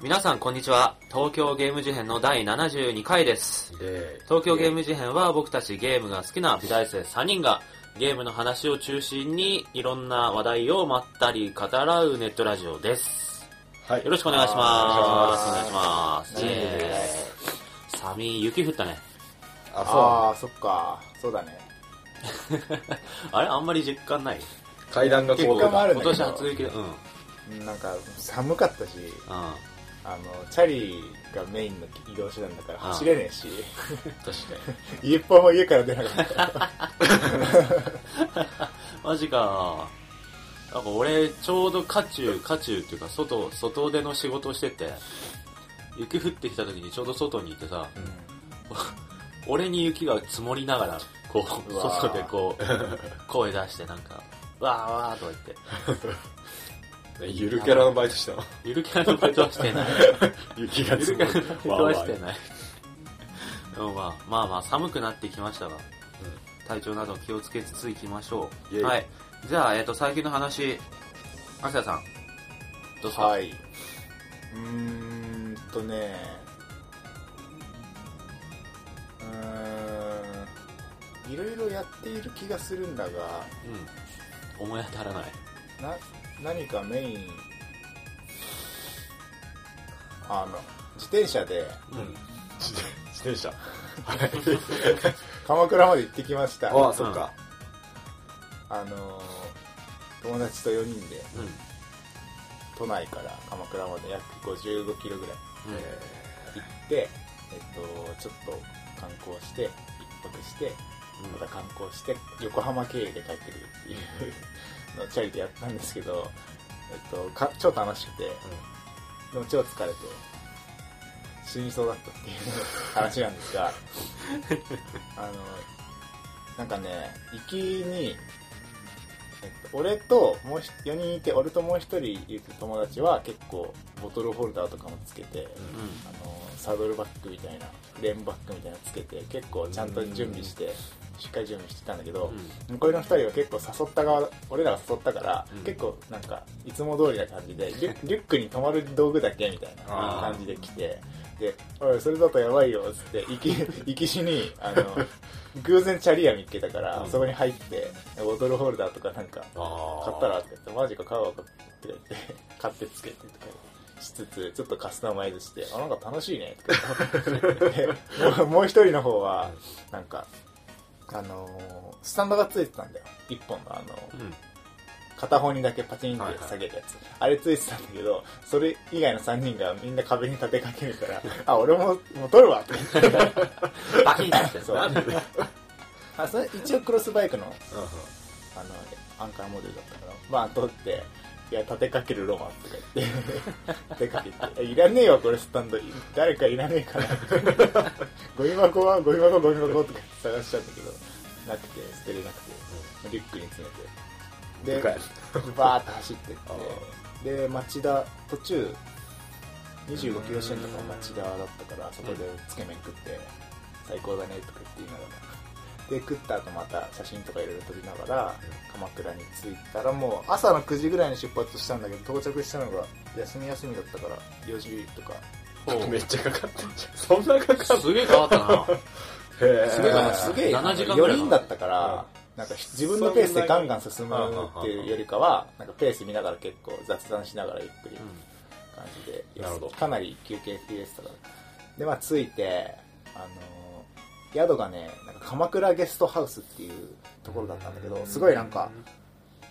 皆さんこんにちは。東京ゲーム事変の第72回です。で、東京ゲーム事変は僕たちゲームが好きな美大生3人がゲームの話を中心にいろんな話題をまったり語らうネットラジオです。はい。よろしくお願いします。お願いします。イーイ寒い、雪降ったね。あ、ああ、そっか。そうだね。あれあんまり実感ない？階段がこう結果もある今んだけど年初雪で、うん。うん。なんか、寒かったし、あの、チャリがメインの移動手段だから走れねえし、確か家っぽも家から出なかった。に。マジか。なんか俺、ちょうど渦中、渦中っていうか、外、外での仕事をしてて、雪降ってきた時にちょうど外にいてさ、俺に雪が積もりながら、こう、外でこう、声出してなんか、わーわーとか言って、ねゆるキャラのバイトしたの？ゆるキャラのベトはしてない。雪が積もるはしてない。でもまあ、まあまあ寒くなってきましたが、体調など気をつけつつ行きましょう。はい。じゃあ、えっ、と、最近の話、アキラさん、どうぞ。はい。うーんとね、うーん、いろいろやっている気がするんだが、うん。思い当たらない。な、何かメイン、あの、自転車でうん。自転自転車。鎌倉まで行ってきました。ああ、そっか。あの、友達と4人でうん。都内から鎌倉まで約55キロぐらいうん。行って、えっと、ちょっと観光して、一泊して、また観光して、横浜経由で帰ってくるっていう のをチャリでやったんですけど、えっと、か超楽しくて、でも超疲れて、死にそうだったっていう 話なんですが、あの、なんかね、行きに、えっと、俺ともう4人いて、俺ともう1人いる友達は結構ボトルホルダーとかもつけて、あのサドルバッグみたいなフレームバッグみたいなのつけて結構ちゃんと準備してしっかり準備してたんだけど、残りの2人は結構誘った側俺らが誘ったから、うん。結構なんかいつも通りな感じでリュ リュックに止まる道具だけみたいな感じで来てで「おいそれだとやばいよ」っつって行き 行きしにあの偶然チャリ屋見つけたから、うんそこに入ってボトルホルダーとかなんかあ買ったらって言って、マジか買うわって言って、買ってつけてとかしつつ、ちょっとカスタマイズして、あ、なんか楽しいねとか もうもう一人の方は、なんか、あのースタンドがついてたんだよ。一本のあの、うん。片方にだけパチンって下げるやつ。あれついてたんだけど、それ以外の3人がみんな壁に立てかけるから、あ、俺も、もう取るわって言って。バキンって。そう。あ、それ一応クロスバイクのあ。あの、アンカーモデルだったから、まあ、取って、いや、立てかけるロマンとか言って、立てかけて、いらねえわ、これスタンド。誰かいらねえから。ゴミ箱は、ゴミ箱、ゴミ箱とか探しちゃったけど、なくて、捨てれなくて、リュックに詰めて。で、バーって走ってって、で、町田、途中、25キロ地点とか町田だったから、そこでつけ麺食って、最高だねとか言って言いながら。で、食った後また写真とかいろいろ撮りながら、鎌倉に着いたらもう朝の9時ぐらいに出発したんだけど、到着したのが休み休みだったから、4時とか。ほ めっちゃかかってんじゃん。そんなかかう。すげえ変わったな。へえ。すげえ、すげえ、7時間ぐらい4人だったから、なんか自分のペースでガンガン進むっていうよりかは、なんかペース見ながら結構雑談しながらゆっくり感じで、なるほどかなり休憩入れてたから。で、まあ着いて、あのー宿がね、なんか鎌倉ゲストハウスっていうところだったんだけど、すごいなんか、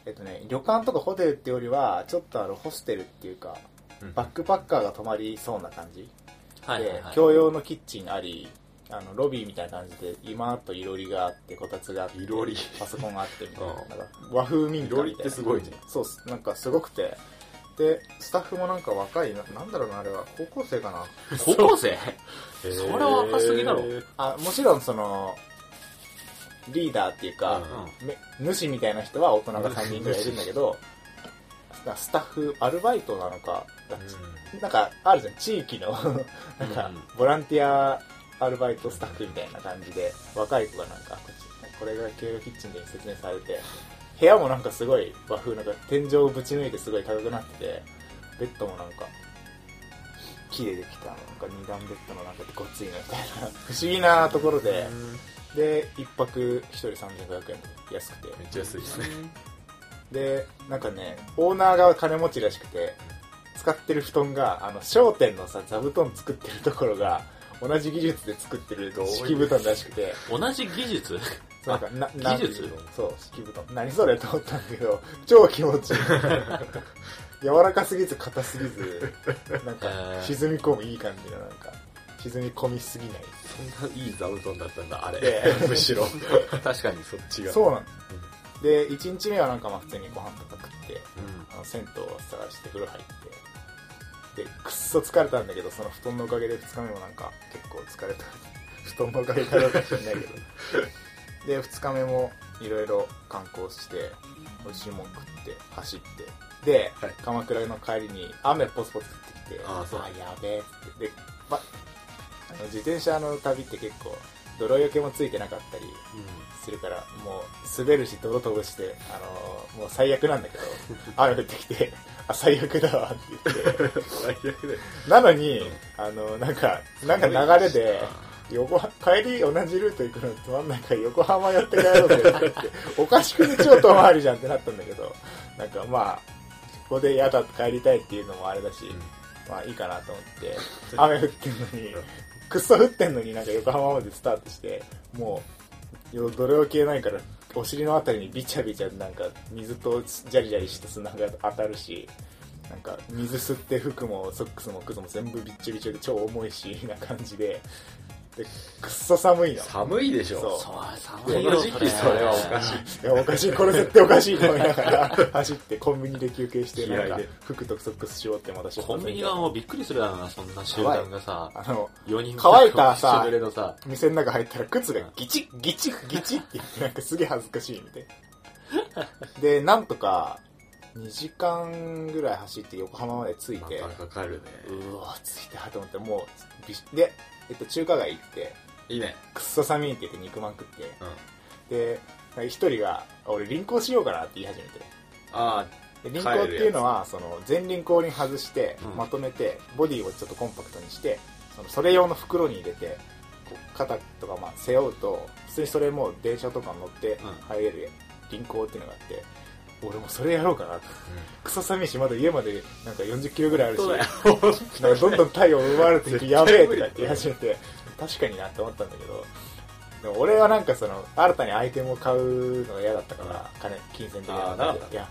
えっとね、旅館とかホテルってよりは、ちょっとあの、ホステルっていうか、バックパッカーが泊まりそうな感じ。ではいはいはい。共用のキッチンありあのロビーみたいな感じで今といろりがあってこたつがあっていろり。パソコンがあってみたいなうんなんか和風民家みたいな。ってすごいね。そうっす。なんかすごくてでスタッフもなんか若いななんだろうなあれは。高校生かな。高校生？それは若すぎだろ。あもちろんそのリーダーっていうか、め主みたいな人は大人が3人ぐらいいるんだけどスタッフアルバイトなのかなんかあるじゃん地域の なんかうんボランティアアルバイトスタッフみたいな感じで若い子がなんかこっちこれが共用キッチンで説明されて部屋もなんかすごい和風なんか天井をぶち抜いてすごい高くなっててベッドもなんか木でできたなんか二段ベッドのなんかごっついのみたいな 不思議なところで、で一泊一人3500円安くて。めっちゃ安いですね。でなんかねオーナーが金持ちらしくて使ってる布団があの商店のさ座布団作ってるところが同じ技術で作ってる敷布団らしくて。同じ技術？なんかなな技術？そう敷布団何それと思ったんだけど 超気持ちいい 柔らかすぎず硬すぎずなんか沈み込むいい感じのなんか沈み込みすぎないそんないい座布団だったんだ、あれで。むしろ。確かに。そっちが。そうなんで1日目はなんかまあ普通にご飯とか食ってうん。あの銭湯を探して風呂入ってでくっそ疲れたんだけどその布団のおかげで2日目もなんか結構疲れた布団のおかげかどうか知らないけどで2日目もいろいろ観光して美味しいもん食って走ってで、はい。鎌倉の帰りに雨ポツポツ降ってきてああそう。やべえって。で、ま、あの自転車の旅って結構泥よけもついてなかったりするからもう滑るし泥飛ぶして、あのーもう最悪なんだけど 雨降ってきてあ最悪だわって言って。最悪だよ。なのにあのなんかなんか流れで 横浜帰り同じルート行くのつまんないから横浜寄って帰ろうぜって言っておかしくね超遠回りじゃんってなったんだけどなんかまあここで嫌だって帰りたいっていうのもあれだし、まあいいかなと思って雨降ってんのにくっそ降ってんのになんか横浜までスタートしてもうよ泥よけないからお尻のあたりにビチャビチャなんか水とジャリジャリした砂が当たるしなんか水吸って服もソックスも靴も全部ビッチョビチョで超重いしな感じででくっそ寒いの寒いでしょ。そう。そう、寒こいよの時期それはおかしい。いやおかしいこれ絶対おかしいと思いながら走ってコンビニで休憩してなんか服とソックスしようってまた出コンビニはもうびっくりするだろうな、そんな集団がさ、あの4人乾いたさしぶれのさ、店の中入ったら靴がギチッギチッギチッって言ってなんかすげえ恥ずかしいみたいな。でなんとか2時間ぐらい走って横浜まで着いて。なかなかかるね。うわ着いたと思ってもうびしで、えっと、中華街行っていいね。くっそ寒いって言って肉まん食ってうん。で一人が「俺輪行しようかな」って言い始めて。あで輪行っていうのはその前輪後輪外してうん。まとめてボディをちょっとコンパクトにしてそのそれ用の袋に入れてこう肩とかまあ背負うと普通にそれもう電車とか乗ってうん。入れる輪行っていうのがあって俺もそれやろうかなってあ。クソ寒いしまだ家までなんか40キロぐらいあるし。なんかどんどん太陽奪われていくやべえとかって言い始めて確かになって思ったんだけどでも俺はなんかその新たにアイテムを買うのが嫌だったから金金銭的なあーなかった。いや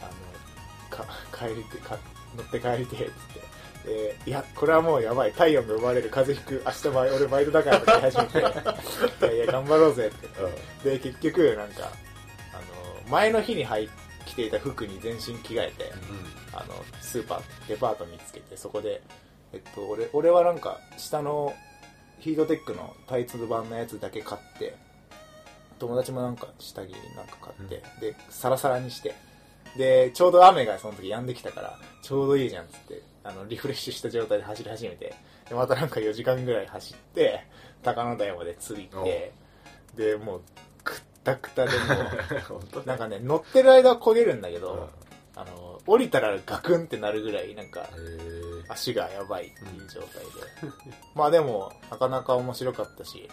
あのか帰りてか乗って帰りてえっつって。でいやこれはもうやばい。体温が奪われる風邪ひく明日バイ俺バイトだからとか言い始めて いやいや頑張ろうぜって。言ってで結局なんか前の日に入着ていた服に全身着替えて、あのスーパーデパート見つけてそこで、えっと、俺俺はなんか下のヒートテックのタイツ版のやつだけ買って友達もなんか下着なんか買って、でサラサラにしてでちょうど雨がその時止んできたからちょうどいいじゃんっつってあのリフレッシュした状態で走り始めてでまたなんか4時間ぐらい走って高野台まで着いてでもうくったくたでも なんかね乗ってる間は焦げるんだけど、うん。あの降りたらガクンってなるぐらいなんか足がやばいっていう状態で、まあでもなかなか面白かったし。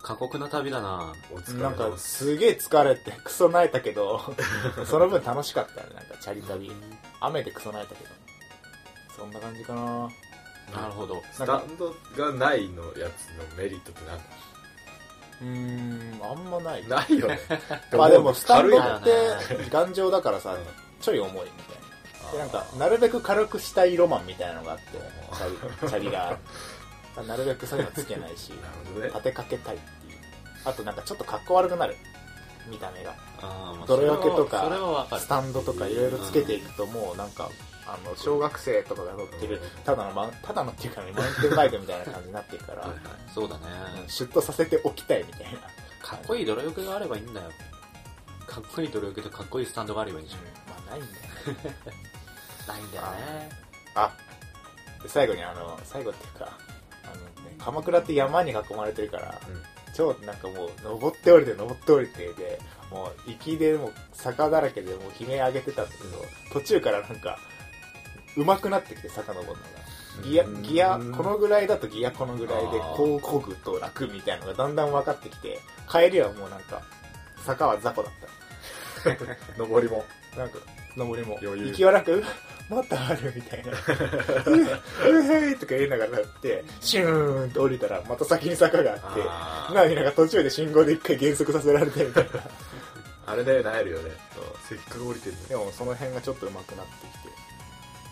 過酷な旅だな。お疲れなんかす。すげえ疲れてクソ泣いたけど その分楽しかったねなんかチャリ旅。雨でクソ泣いたけど。そんな感じかな。なるほど。スタンドがないのやつのメリットって何うーんあんまない。ないよね。まあでもスタンドって頑丈だからさうんちょい重いみたいな。でなんかなるべく軽くしたいロマンみたいなのがあってチャリチャリがなるべくそういうのつけないし立。てかけたいっていう。あとなんかちょっと格好悪くなる。見た目が。泥よけとかス。タンドとかいろいろつけていくともうなんかあの小学生とかが乗ってるただのマただのっていうかねマウンテンバイクみたいな感じになってるからはいはいそうだね。シュッとさせておきたいみたいなかっこいい泥よけがあればいいんだよ。かっこいい泥よけとかっこいいスタンドがあればいいんでしょ。まあないんだよ ないんだよね。あで最後にあの最後っていうかあの、ね、鎌倉って山に囲まれてるからうん超なんかもう登って降りて登って降りてでもう行きでもう坂だらけでもう悲鳴上げてたんだけど途中からなんか上手くなってきて坂登るのがギア、うんギア、このぐらいだとギアこのぐらいで、こう漕ぐと楽みたいなのがだんだん分かってきて、帰りはもうなんか、坂は雑魚だっ上 りも。た。なんか、登りも、余裕行きは楽？またあるみたいな。ううへいとか言いながらなって、シューンと降りたら、また先に坂があって、なのになんか途中で信号で一回減速させられてみたいな。あれでなえるよね。せっかく降りてるでもその辺がちょっと上手くなってきて。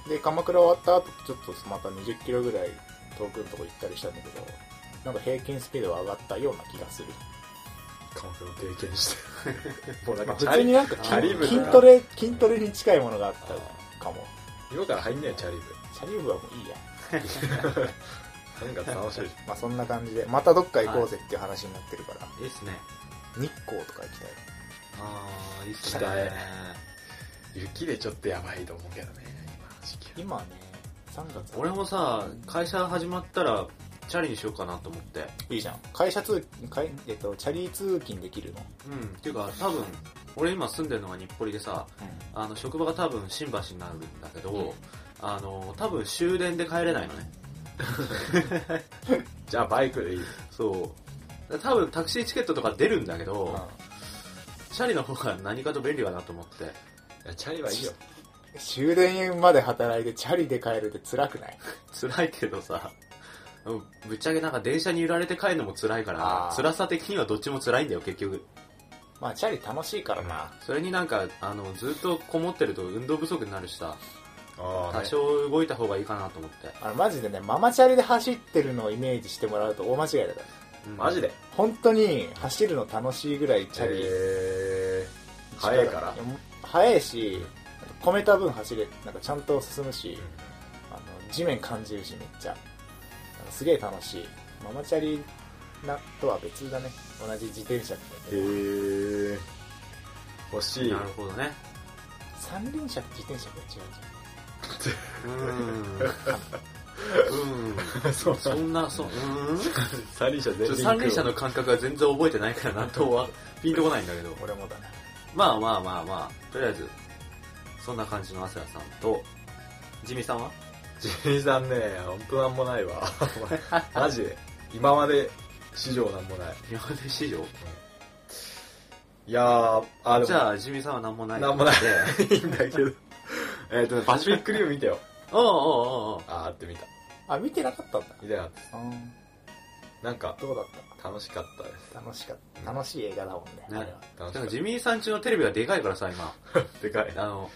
で、鎌倉終わった後、ちょっとまた20キロぐらい遠くのとこ行ったりしたんだけど、なんか平均スピードが上がったような気がする。鎌倉を経験して。もうなんまあ、か普通になんか筋トレ、筋トレに近いものがあったかも。今から入んねえよ、チャリチャリ部はもういいや。部。なんか楽しい。まあそんな感じで、またどっか行こうぜっていう話になってるから、いいっすね。日光とか行きたい。ああ、いいっす北ねへ。雪でちょっとやばいと思うけどね、今ね、3月。俺もさ、会社始まったら、チャリにしようかなと思って。いいじゃん。会社通、会えっと、チャリ通勤できるの？うん。っていうか、多分、俺今住んでるのが日暮里でさ、うん。あの、職場が多分新橋になるんだけど、うんあの、多分終電で帰れないのね。じゃあバイクでいい。そう。多分タクシーチケットとか出るんだけど、チャリの方が何かと便利だなと思って。いやチャリはいいよ。終電まで働いてチャリで帰るって辛くない？辛いけどさ、うんぶっちゃけなんか電車に揺られて帰るのも辛いからあ、ー辛さ的にはどっちも辛いんだよ、結局。まあチャリ楽しいからな。それになんか、あの、ずっとこもってると運動不足になるしさ、あ多少動いた方がいいかなと思って。あの、マジでね、ママチャリで走ってるのをイメージしてもらうと大間違いだから。うんマジで？本当に走るの楽しいぐらいチャリ、えー、早いからや。速いし、込めた分走れ、なんかちゃんと進むし、あの、地面感じるしめっちゃ。なんかすげえ楽しい。ママチャリなとは別だね。同じ自転車って、へー。欲しいな。るほどね。三輪車と自転車が違うじうーん。うん。そそんな、そう、うーん。三輪車全然三輪車の感覚は全然覚えてないからなんとは ピンとこないんだけど。俺もだな。まあまあまあまあ、とりあえず、そんな感じのアスラさんと、ジミさんは？ジミーさんね、ほんとなんもないわ。マジで。今まで史上なんもない。今まで史上？いやー、あ、でも、じゃあ、ジミさんは何もない。なんもないで。いいんだけど。えっとね、パシフィックリブ見たよ。おうおうおうおうあーって見た。あ、見てなかったんだ。見てなかったうん。なんか、どうだった？楽しかったです。楽しかった。楽しい映画だもんね。ねあれは楽しなんかジミーさんちのテレビがでかいからさ、今。た。でかい。あの、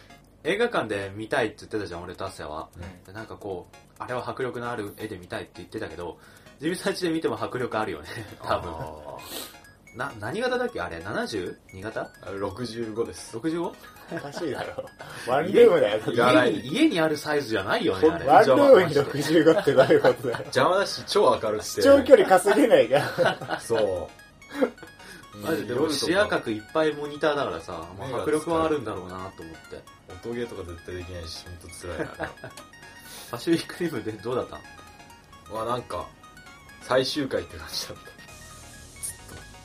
映画館で見たいって言ってたじゃん、俺とアスヤは。なんかこう、あれは迫力のある絵で見たいって言ってたけど、ジミーさんちで見ても迫力あるよね、多分。あな、何型だっけあれ ?70?2 型？ーあれ65です。65? おかしいだろ。ワンルームだよ。家に、家にあるサイズじゃないよね、あれ。ワンルームに65ってどういうことだよ。邪魔だし、超明るくて。視聴距離稼げないじゃん。そう。マジでも視野角いっぱいモニターだからさ、まあ、迫力はあるんだろうなと思って。音ゲーとか絶対できないし、ほんと辛いな。パシフィックリムでどうだった？まあなんか、最終回って感じだっ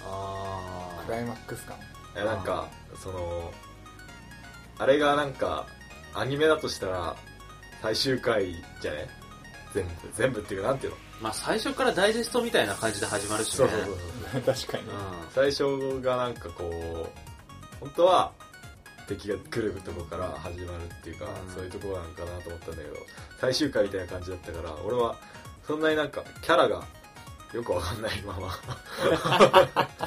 あクライマックス感。た。いやなんか、その、あれがなんか、アニメだとしたら、最終回じゃね？全部、全部っていうか、なんていうの？まあ最初からダイジェストみたいな感じで始まるしね。確かにね。う最初がなんかこう、本当は、敵が来るとこから始まるっていうか、うんそういうところなんかなと思ったんだけど、最終回みたいな感じだったから、俺は、そんなになんか、キャラが、よくわかんないまま。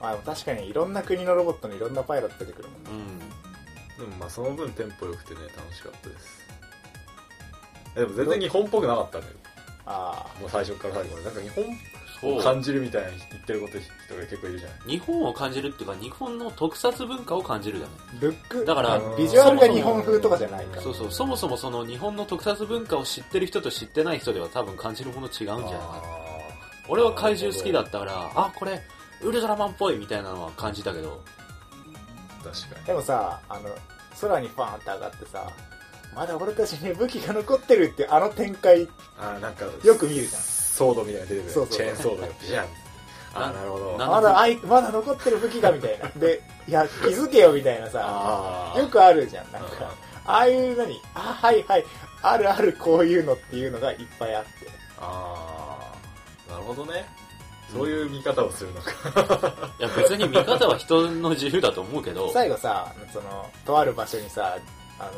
まあ確かにいろんな国のロボットにいろんなパイロット出てくるもんね。ん。うん。でもまあその分テンポ良くてね、楽しかったです。でも全然日本っぽくなかったんだよ。あもう最初から最後まで。なんか日本をそう。感じるみたいな言ってること人が結構いるじゃん。日本を感じるっていうか、日本の特撮文化を感じるだね。あ。ルック、だからあビジュアルが日本風とかじゃないから。そうそう、そもそもその日本の特撮文化を知ってる人と知ってない人では多分感じるもの違うんじゃないかな。あ俺は怪獣好きだったから、あ、これ、ウルトラマンっぽいみたいなのは感じたけど、ー確かに。でもさ、あの、空にパーンって上がってさ、まだ俺たちに武器が残ってるってあの展開、あーなんか、よく見るじゃんソードみたいなの出てくる。そうそうチェーンソードがビシャン。あーなるほど。なまだあい、まだ残ってる武器がみたいな。で、いや、気づけよみたいなさ、あよくあるじゃん。なんか、ああいう何あはいはいあるあるこういうのっていうのがいっぱいあってああなるほどねそういう見方をするのか、いや別に見方は人の自由だと思うけど、最後さそのとある場所にさあの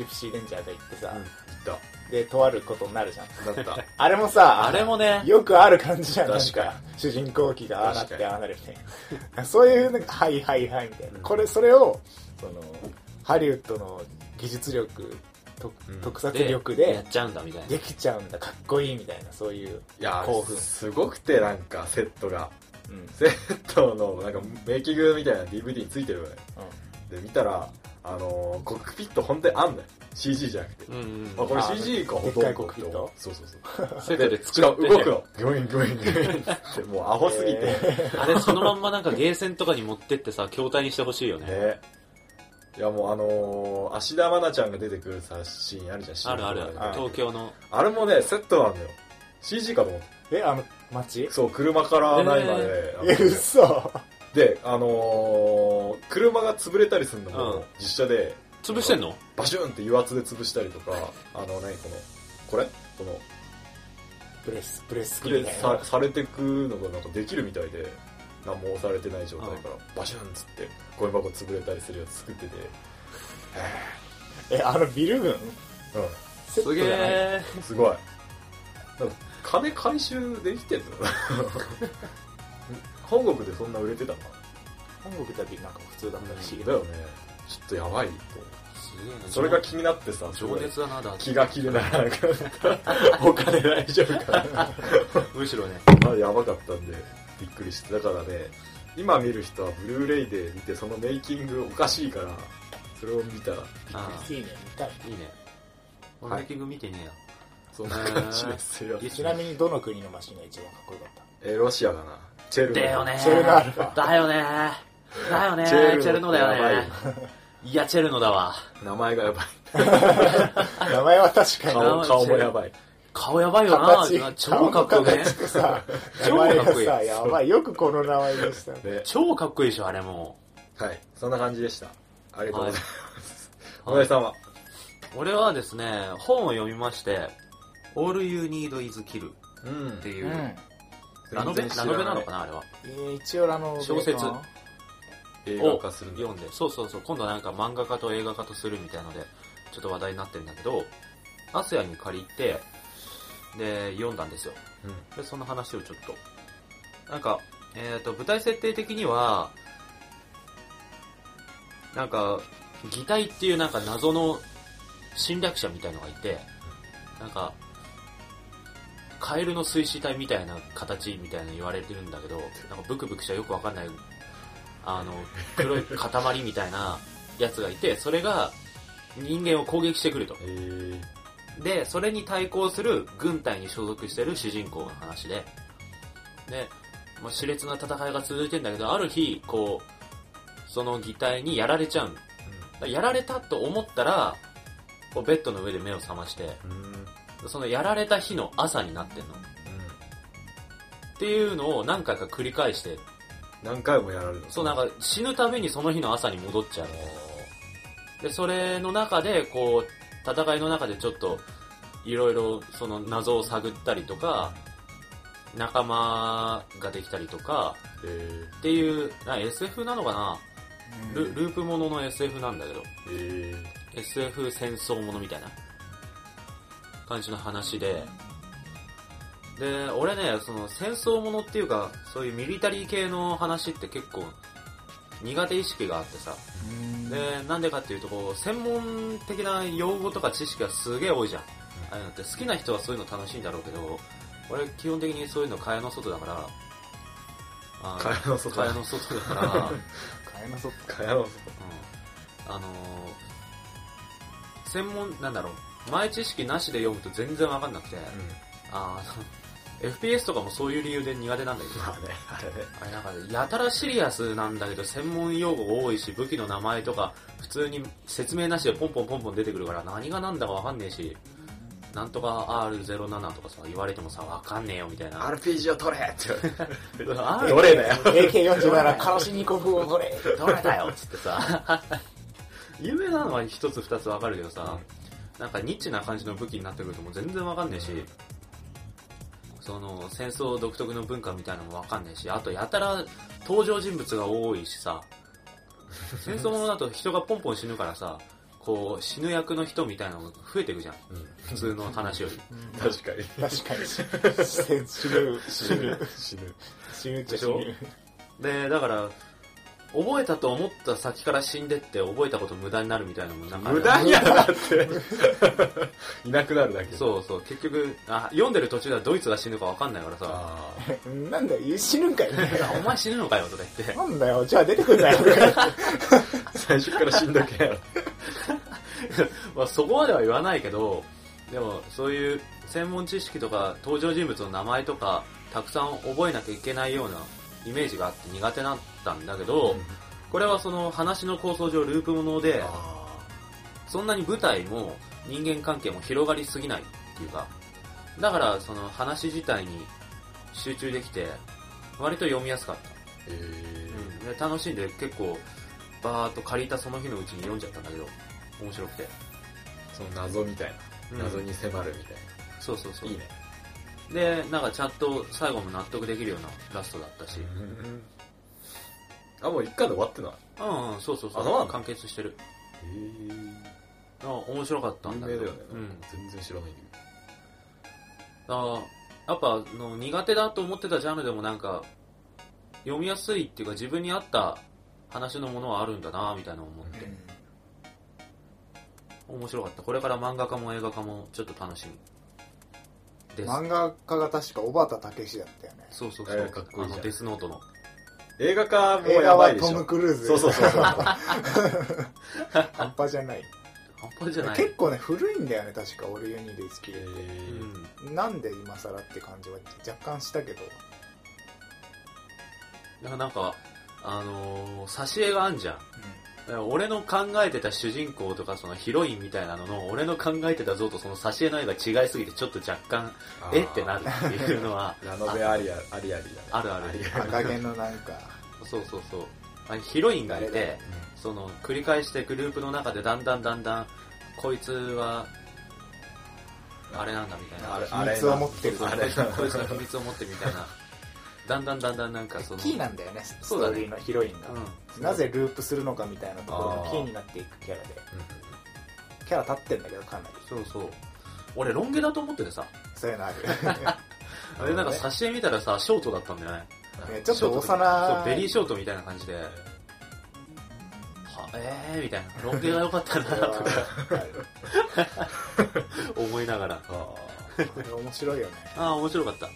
ジプシーレンジャーが行ってさ、言っでとあることになるじゃん。った。あれもさあれもね、よくある感じじゃん。確かか主人公機がああなってああなるみたいな。そういうなんかはいはいはいみたいな、うん。これそれをそのハリウッドの技術力とうん。特撮で力でやっちゃうんだみたいな。できちゃうんだ。かっこいいみたいなそういういや興奮。すごくてなんかセットが。うん。セットのなんかメイキングみたいな DVD についてるわね。で見たらあのーコックピット本当にあんのよ。CG じゃなくて、うんうんあこれあ CG かほとんど。コックピット？そうそうそう。セットでし作って動くの。グイングイングインってもうアホすぎて、えあれそのまんまなんかゲーセンとかに持ってってさ、筐体にしてほしいよね。ね。いやもうあのー、芦田愛菜ちゃんが出てくるさシーンあるじゃん。あるある。シーンとかで。あ東京の。あれもねセットなんだよ。CG かと思ってーえあの街？そう車からないまで、え嘘であのー、車が潰れたりするのもうん。実写で潰してんの？バシュンって油圧で潰したりとかあのねこのこれ？このプレスプレススプレーさされてくのがなんかできるみたいで何も押されてない状態からバシュンっつってゴミ箱潰れたりするやつ作ってて。えあのビル群？うセットすげじゃない？え。んすごい。なんか金回収できてんの？本国でそんな売れてたの？か本国だけなんか普通だったし、なだよね。ちょっとやばいと。すげえな。それが気になってさす情ごい熱だな、だって気が気でならなかった。お金大丈夫かな。むしろね。まあやばかったんでびっくりして。だからね今見る人はブルーレイで見てそのメイキングおかしいからそれを見たらあいいね見たい。あ、い。いね。メイキング見てねえよ。そんな感じですよ。いいちなみにどの国のマシンが一番かっこよかっえロシアかなチェルノだよね。チェルノアルファだよね。だよね。チチェルノェルノだよやばいねいや、チェルノだわ。名前がやばい。た 名前は確かに。顔顔もやばい。顔やばいよな。形超かっこよくね。超かっこいい。さ やばい。よくこの名前でしたね。ね超かっこいいでしょ、あれもはい。そんな感じでした。ありがとうございます。う。お前さんは？俺はですね、本を読みまして、All You Need Is Kill うんっていうう、んラノベラノベなのかな、あれは。えー一応あの小説映画化するんだ読んで、そうそうそう、今度なんか漫画家と映画化とするみたいので、ちょっと話題になってるんだけど、アスヤに借りて、で、読んだんですよ。うんで、その話をちょっと。なんか、えっ、と、舞台設定的には、なんか、擬態っていうなんか謎の侵略者みたいのがいて、なんか、カエルの水死体みたいな形みたいなの言われてるんだけど、なんかブクブクしたよくわかんない、あの、黒い塊みたいなやつがいて、それが人間を攻撃してくると。えで、それに対抗する軍隊に所属してる主人公の話で、で、まあ、熾烈な戦いが続いてんだけど、ある日、こう、その擬態にやられちゃう。やられたと思ったら、こうベッドの上で目を覚まして、そのやられた日の朝になってんの。っていうのを何回か繰り返して、何回もやられるの？そうなんか死ぬたびにその日の朝に戻っちゃう。で、それの中で、こう、戦いの中でちょっと、いろいろその謎を探ったりとか、仲間ができたりとか、えっていう、な SF なのかな、ルループものの SF なんだけど、ー、え SF 戦争ものみたいな感じの話で、で、俺ね、その戦争ものっていうか、そういうミリタリー系の話って結構苦手意識があってさ、うん。で、なんでかっていうと、こう、専門的な用語とか知識がすげえ多いじゃん。ああいうのって好きな人はそういうの楽しいんだろうけど、俺基本的にそういうの蚊帳の外だから、蚊帳の外。蚊帳の外だから、うん、買えなそう蚊帳の外。あのー専門、なんだろう、前知識なしで読むと全然わかんなくて、あー FPS とかもそういう理由で苦手なんだけど、まあねあれね。あれなんか、やたらシリアスなんだけど、専門用語が多いし、武器の名前とか、普通に説明なしでポンポンポンポン出てくるから、何が何だかわかんねえし、なんとか R07 とかさ、言われてもさ、わかんねえよみたいな。RPG を取れって。言われて R どれだよ AK47 カラシニコフを取れ。どれだよっつってさ。有名なのは一つ二つわかるけどさ、なんかニッチな感じの武器になってくるともう全然わかんねえし、その戦争独特の文化みたいなのもわかんねえし、あとやたら登場人物が多いしさ、戦争ものだと人がポンポン死ぬからさ、こう死ぬ役の人みたいなのが増えていくじゃん。普通の話より。確かに。確かに。死ぬ。死ぬ。死ぬ。死ぬ。死ぬ。っちゃ死でしょ？ぬで、だから、覚えたと思った先から死んでって覚えたこと無駄になるみたいなのもなんか無駄にやだって。いなくなるだけ。そうそう、結局、あ、読んでる途中ではドイツが死ぬかわかんないからさ、あ なんだよ死ぬんかい。お前死ぬのかよとか言って。なんだよじゃあ出てくんなよ。ー 最初から死んどけまあそこまでは言わないけど、でもそういう専門知識とか登場人物の名前とかたくさん覚えなきゃいけないようなイメージがあって苦手だったんだけど、これはその話の構想上ループもので、あそんなに舞台も人間関係も広がりすぎないっていうか、だからその話自体に集中できて、割と読みやすかった。ー。えうん、で楽しんで結構バーっと借りたその日のうちに読んじゃったんだけど面白くて、ーその謎みたいうん。な謎に迫るみたいそうそうそう。ないいねでなんかちゃんと最後も納得できるようなラストだったし。あもう一回で終わってない？うん、うん、そうそうそう。あそうなの？完結してる。へあ面白かった有んだけど。名だよね。うん。全然知らないんだあやっぱあの苦手だと思ってたジャンルでもなんか読みやすいっていうか自分に合った話のものはあるんだなみたいなのを思って。面白かった。これから漫画家も映画化もちょっと楽しみ漫画家が確か小畑武史だったよね。そうそうそう、えーかっこいいじゃん。あのデスノートの。映画化も映画やばでしょ。はいトム・クルーズそうそうそうそう半端じゃない。半端じゃない。結構ね古いんだよね確か俺ユニで好きえで、うん。なんで今更って感じは若干したけど。だからなんかあのー挿絵があんじゃん俺の考えてた主人公とかそのヒロインみたいなのの俺の考えてた像とその挿絵の絵が違いすぎてちょっと若干え？ってなるっていうのはラノベありあありありだね。あるある。り赤毛のなんかそうそうそうあヒロインがいてその繰り返してグループの中でだんだんだんだんこいつはあれなんだみたいな秘密を持ってるこいつこいつの秘密を持ってるみたいなだんだんだんだんなんかそのキーなんだよねスそうだね。トーリーのヒロインが、うん。なぜループするのかみたいなところがキーになっていくキャラで。キャラ立ってんだけどかなり。そうそう。俺ロン毛だと思っててさ。そういうのある。あれなんか挿絵見たらさショートだったんだよね。ねちょっと幼そうベリーショートみたいな感じで。はえー？みたいな。ロン毛が良かったなとか。思いながら。あこれ面白いよね。ああ面白かった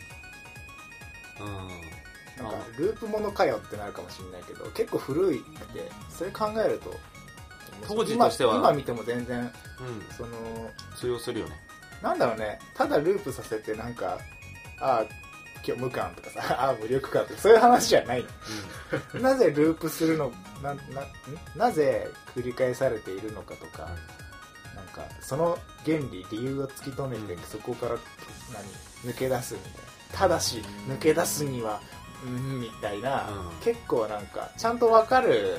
うん。なんかループものかよってなるかもしれないけど結構古いくてそれ考えると当時としては。今今見ても全然うん。その通用するよね。なんだろうね。ただループさせてなんかああ虚無感とかさ ああ無力感とかそういう話じゃないの。なぜループするのななななぜ繰り返されているのかとか、なんかその原理理由を突き止めて、うん。そこから何抜け出すみたいなただし抜け出すにはうんみたいな、うん。結構なんかちゃんとわかる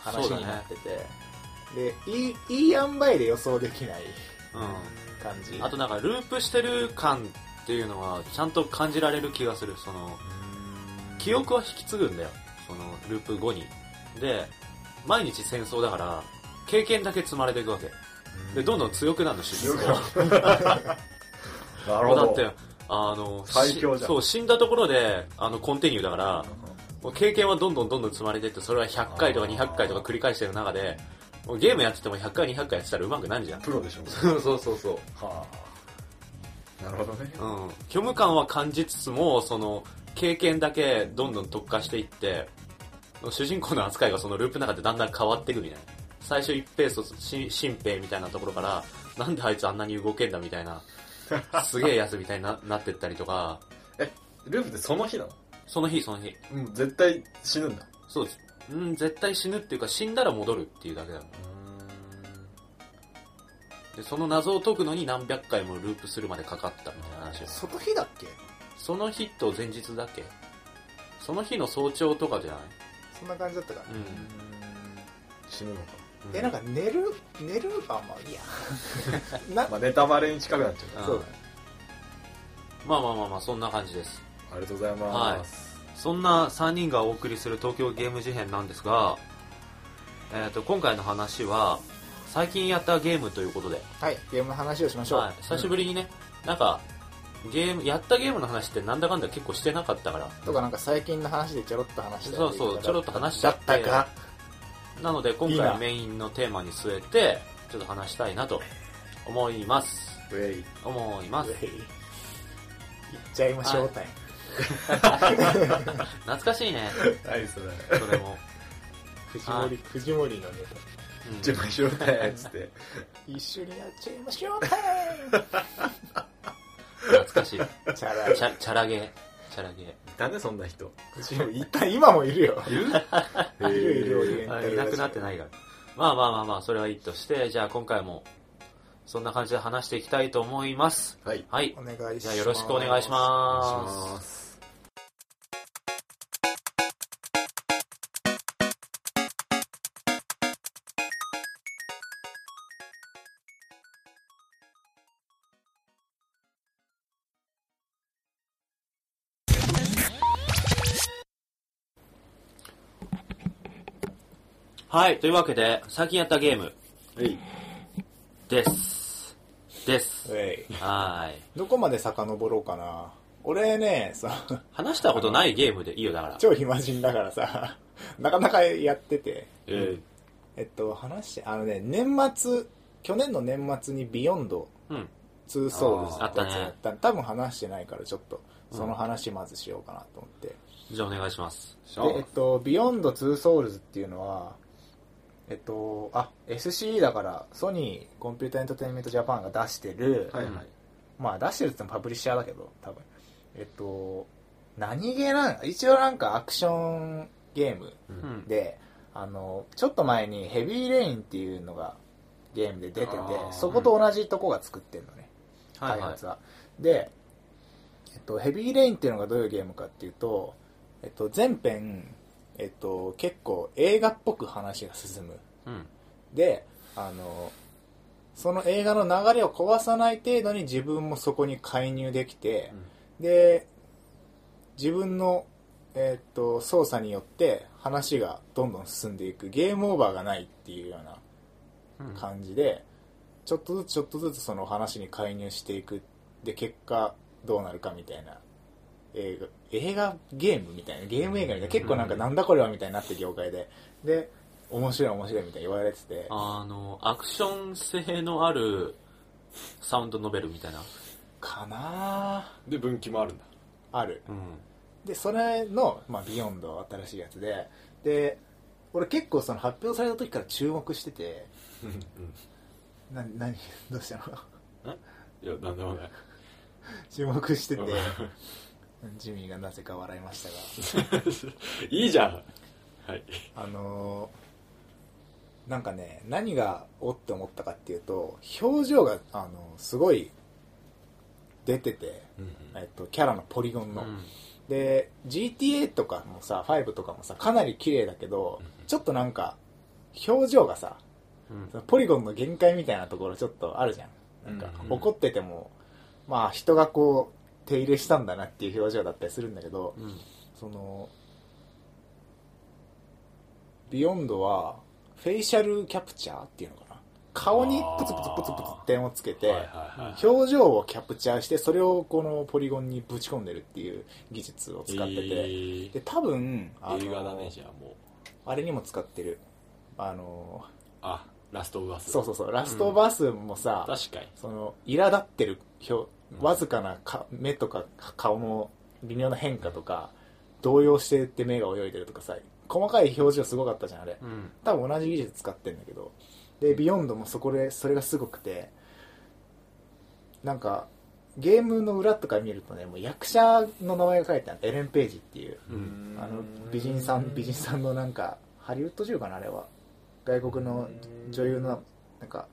話になってて、でいいいい塩梅で予想できないうん。感じ。あとなんかループしてる感っていうのはちゃんと感じられる気がする。その記憶は引き継ぐんだよ。そのループ後に。で毎日戦争だから経験だけ積まれていくわけ。でどんどん強くなるの主人公なる。ほど。だってあの最強じゃん。しそう死んだところであのコンティニューだからもう経験はどんどんどんどん積まれていってそれは100回とか200回とか繰り返してる中でもうゲームやってても100回200回やってたら上手くなるじゃん。プロでしょ。そうそうそうそう。はあ。なるほどね。うん、虚無感は感じつつもその経験だけどんどん特化していって主人公の扱いがそのループの中でだんだん変わっていくみたいな。最初一平卒し新兵みたいなところからなんであいつあんなに動けんだみたいな すげえやつみたいにななってったりとか。ループってその日なの？その日その日。うん絶対死ぬんだ。そうです。うん絶対死ぬっていうか死んだら戻るっていうだけだでその謎を解くのに何百回もループするまでかかったみたいな話を外日だっけ？その日と前日だっけ？その日の早朝とかじゃない？そんな感じだったか。な、うん。死ぬのかえなんか寝る寝るあ まあいいやなまあネタバレに近くなっちゃう。からそう。だねまあまあまあまあそんな感じです。ありがとうございます、そんな3人がお送りする東京ゲーム事変なんですが、えー、と今回の話は最近やったゲームということで、はいゲームの話をしましょう、はい、久しぶりにね、なんかゲームやったゲームの話ってなんだかんだ結構してなかったから。とかなんか最近の話でちょろっと話したそうそうちょろっと話しちゃだったかなので今いいな。回メインのテーマに据えてちょっと話したいなと思います。ウェイ。思います。ウェイ。行っちゃいましょう、懐かしいね。何それ。それも、藤はい。森藤森のネうん。自分しろたやつって。タ 一緒にやっちゃいましょうタイ懐かしい。ムチャラ。チャチャラゲーチャラゲー。いたねそんな人？いた今もいるよ。いる？いるいるオリエンタあルいなくなってないから。まあまあまあまあ、それはいいとして、じゃあ今回も、そんな感じで話していきたいと思います。はい。おはい。願いします。じゃあよろしくお願いしおま願いしす。はい、というわけで、最近やったゲームはいです。です。はい。どこまで遡ろうかな俺ねさ話したことないゲームでいいよ、だから。超暇人だからさなかなかやっててええっと話してあのね年末去年の年末に「ビヨンドうん。2ソウルズってやつやった多分話してないからちょっとその話まずしようかなと思って、じゃあお願いします。でえっと「ビヨンド2ソウルズっていうのはえっとあ SCE だからソニーコンピューターエンターテインメントジャパンが出してる、はいはい。まあ出してるってもパブリッシャーだけど多分。えっと何ゲーなん一応なんかアクションゲームうん。であのちょっと前にヘビーレインっていうのがゲームで出ててそこと同じとこが作ってるのね、はいはい。開発。は。で、えっと、ヘビーレインっていうのがどういうゲームかっていうと、えっと、全編、えっと、結構映画っぽく話が進む。うん。であのその映画の流れを壊さない程度に自分もそこに介入できて、で自分の、えーっと操作によって話がどんどん進んでいく。ゲームオーバーがないっていうようなうん。感じで、ちょっとずつちょっとずつその話に介入していく。で結果どうなるかみたいな映画映画ゲームみたいなゲーム映画みたいな結構なんかなんだこれはみたいになって業界で。で面白い面白いみたいに言われてて。あの、アクション性のあるサウンドノベルみたいな。かなで分岐もあるんだ。ある。うん。でそれの、まあ、ビヨンド新しいやつで。で俺結構その発表された時から注目してて。な何どうしたの？いやなんでもない。注目してて。うジミーがなぜか笑いましたが。いいじゃん。はい。あのーなんかね何がおって思ったかっていうと表情があのすごい出てて、えっと、キャラのポリゴンの、うん。で GTA とかもさ5とかもさかなり綺麗だけどちょっとなんか表情がさうん。ポリゴンの限界みたいなところちょっとあるじゃん。なんかうん。怒っててもまあ人がこう手入れしたんだなっていう表情だったりするんだけどうん。そのビヨンドはフェイシャルキャプチャーっていうのかな。顔にプツプツプツプツ点をつけて、表情をキャプチャーしてそれをこのポリゴンにぶち込んでるっていう技術を使ってて、えー。で多分映画だねじゃあもう。あれにも使ってる。あのあラストオブアス。そうそうそう。ラストスもさ、確かに。その苛立ってる表わずかなか目とか顔の微妙な変化とか動揺してって目が泳いでるとかさ細かい表情すごかったじゃんあれ。うん。多分同じ技術使ってんだけど。でビヨンドもそこでそれがすごくてなんかゲームの裏とか見るとねもう役者の名前が書いてある。エレン・ページっていう。うん。あの美人さん。美人さんのなんかハリウッド中かなあれは。外国の女優のなんか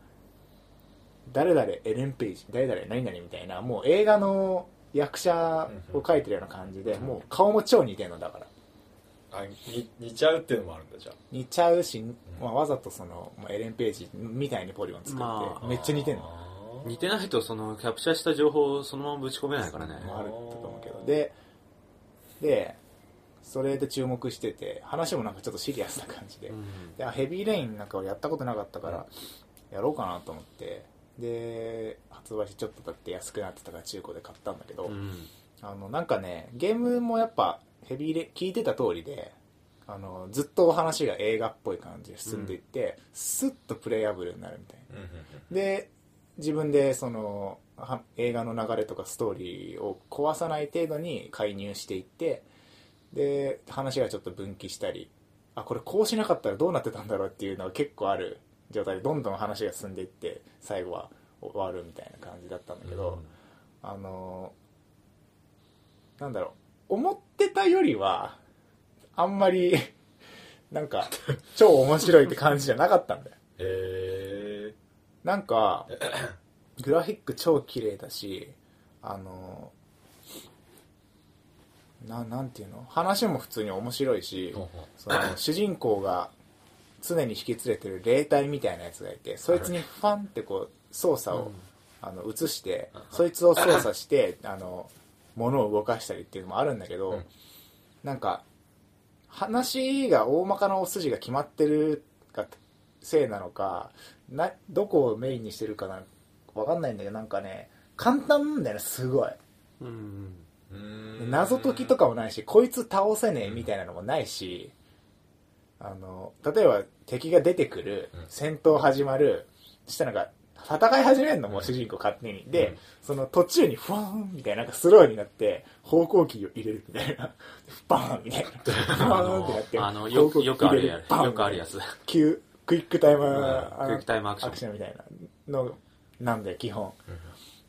誰々エレン・ページ誰々何々みたいなもう映画の役者を描いてるような感じでもう顔も超似てるのだから。あに似ちゃうっていうのもあるんだじゃあ。似ちゃうし、まあ、わざとその、まあ、エレン・ページみたいにポリゴン作って、まあ。めっちゃ似てんの。似てないとそのキャプチャーした情報をそのままぶち込めないからね。もあると思うけど。ででそれで注目してて話もなんかちょっとシリアスな感じで,、うん。であヘビーレインなんか俺やったことなかったからやろうかなと思ってで発売してちょっと経って安くなってたから中古で買ったんだけど、うん。あのなんかねゲームもやっぱヘビーレ聞いてた通りであのずっと話が映画っぽい感じで進んでいって、スッとプレイアブルになるみたいな。うんうんで自分でそのは映画の流れとかストーリーを壊さない程度に介入していってで話がちょっと分岐したりあこれこうしなかったらどうなってたんだろうっていうのが結構ある状態でどんどん話が進んでいって最後は終わるみたいな感じだったんだけど、あのなんだろう思ってたよりはあんまり なんか超面白いって感じじゃなかったんだよ。へえなんかグラフィック超綺麗だしあのななんていうの？話も普通に面白いしその主人公が常に引き連れてる霊体みたいなやつがいてそいつにファンってこう操作を、あの移してそいつを操作してあの物を動かしたりっていうのもあるんだけど、うん。なんか話が大まかなお筋が決まってるがせいなのかなどこをメインにしてるかなわかんないんだけどなんかね簡単なんだよねすごい。うん。うん。謎解きとかもないしこいつ倒せねえみたいなのもないしあの例えば敵が出てくるうん。戦闘始まるそしたらなんか戦い始めるのもうん主人公勝手に。で、うん。その途中にフワーンみたいななんかスローになって方向キーを入れるみたいな。バーンみたいな。フワーンってなってあのよくよくあるやバンよくあるやつ。急クイックタイム、ん。あクイックタイムアクション。アクションみたいなのなんだよ基本、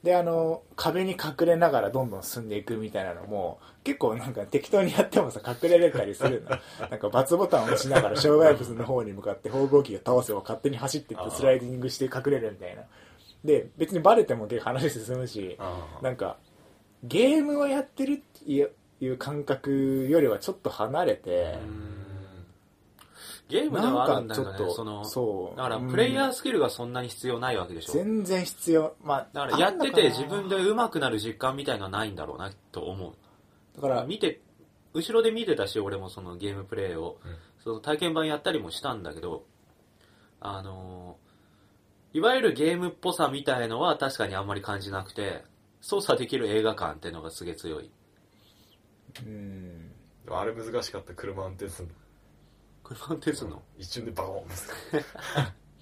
であの壁に隠れながらどんどん進んでいくみたいなのも結構なんか適当にやってもさ 隠れれたりするの。なんかバツボタンを押しながら障害物の方に向かって方向機が倒せば勝手に走っていってスライディングして隠れるみたいな。で別にバレても結構話進むしなんかゲームをやってるっていういう感覚よりはちょっと離れて、ゲームではあるんだよなんかちょっとねそのそう。だからうん。プレイヤースキルがそんなに必要ないわけでしょ。全然必要まあだからやってて自分でで上手くなる実感みたいのはないんだろうなと思う。だから見て後ろで見てたし俺もそのゲームプレイを、うん。その体験版やったりもしたんだけどあのーいわゆるゲームっぽさみたいのは確かにあんまり感じなくて操作できる映画館っていうのがすげえ強い。うん。でもあれ難しかった。車運転するの車運転するの？一瞬でバコー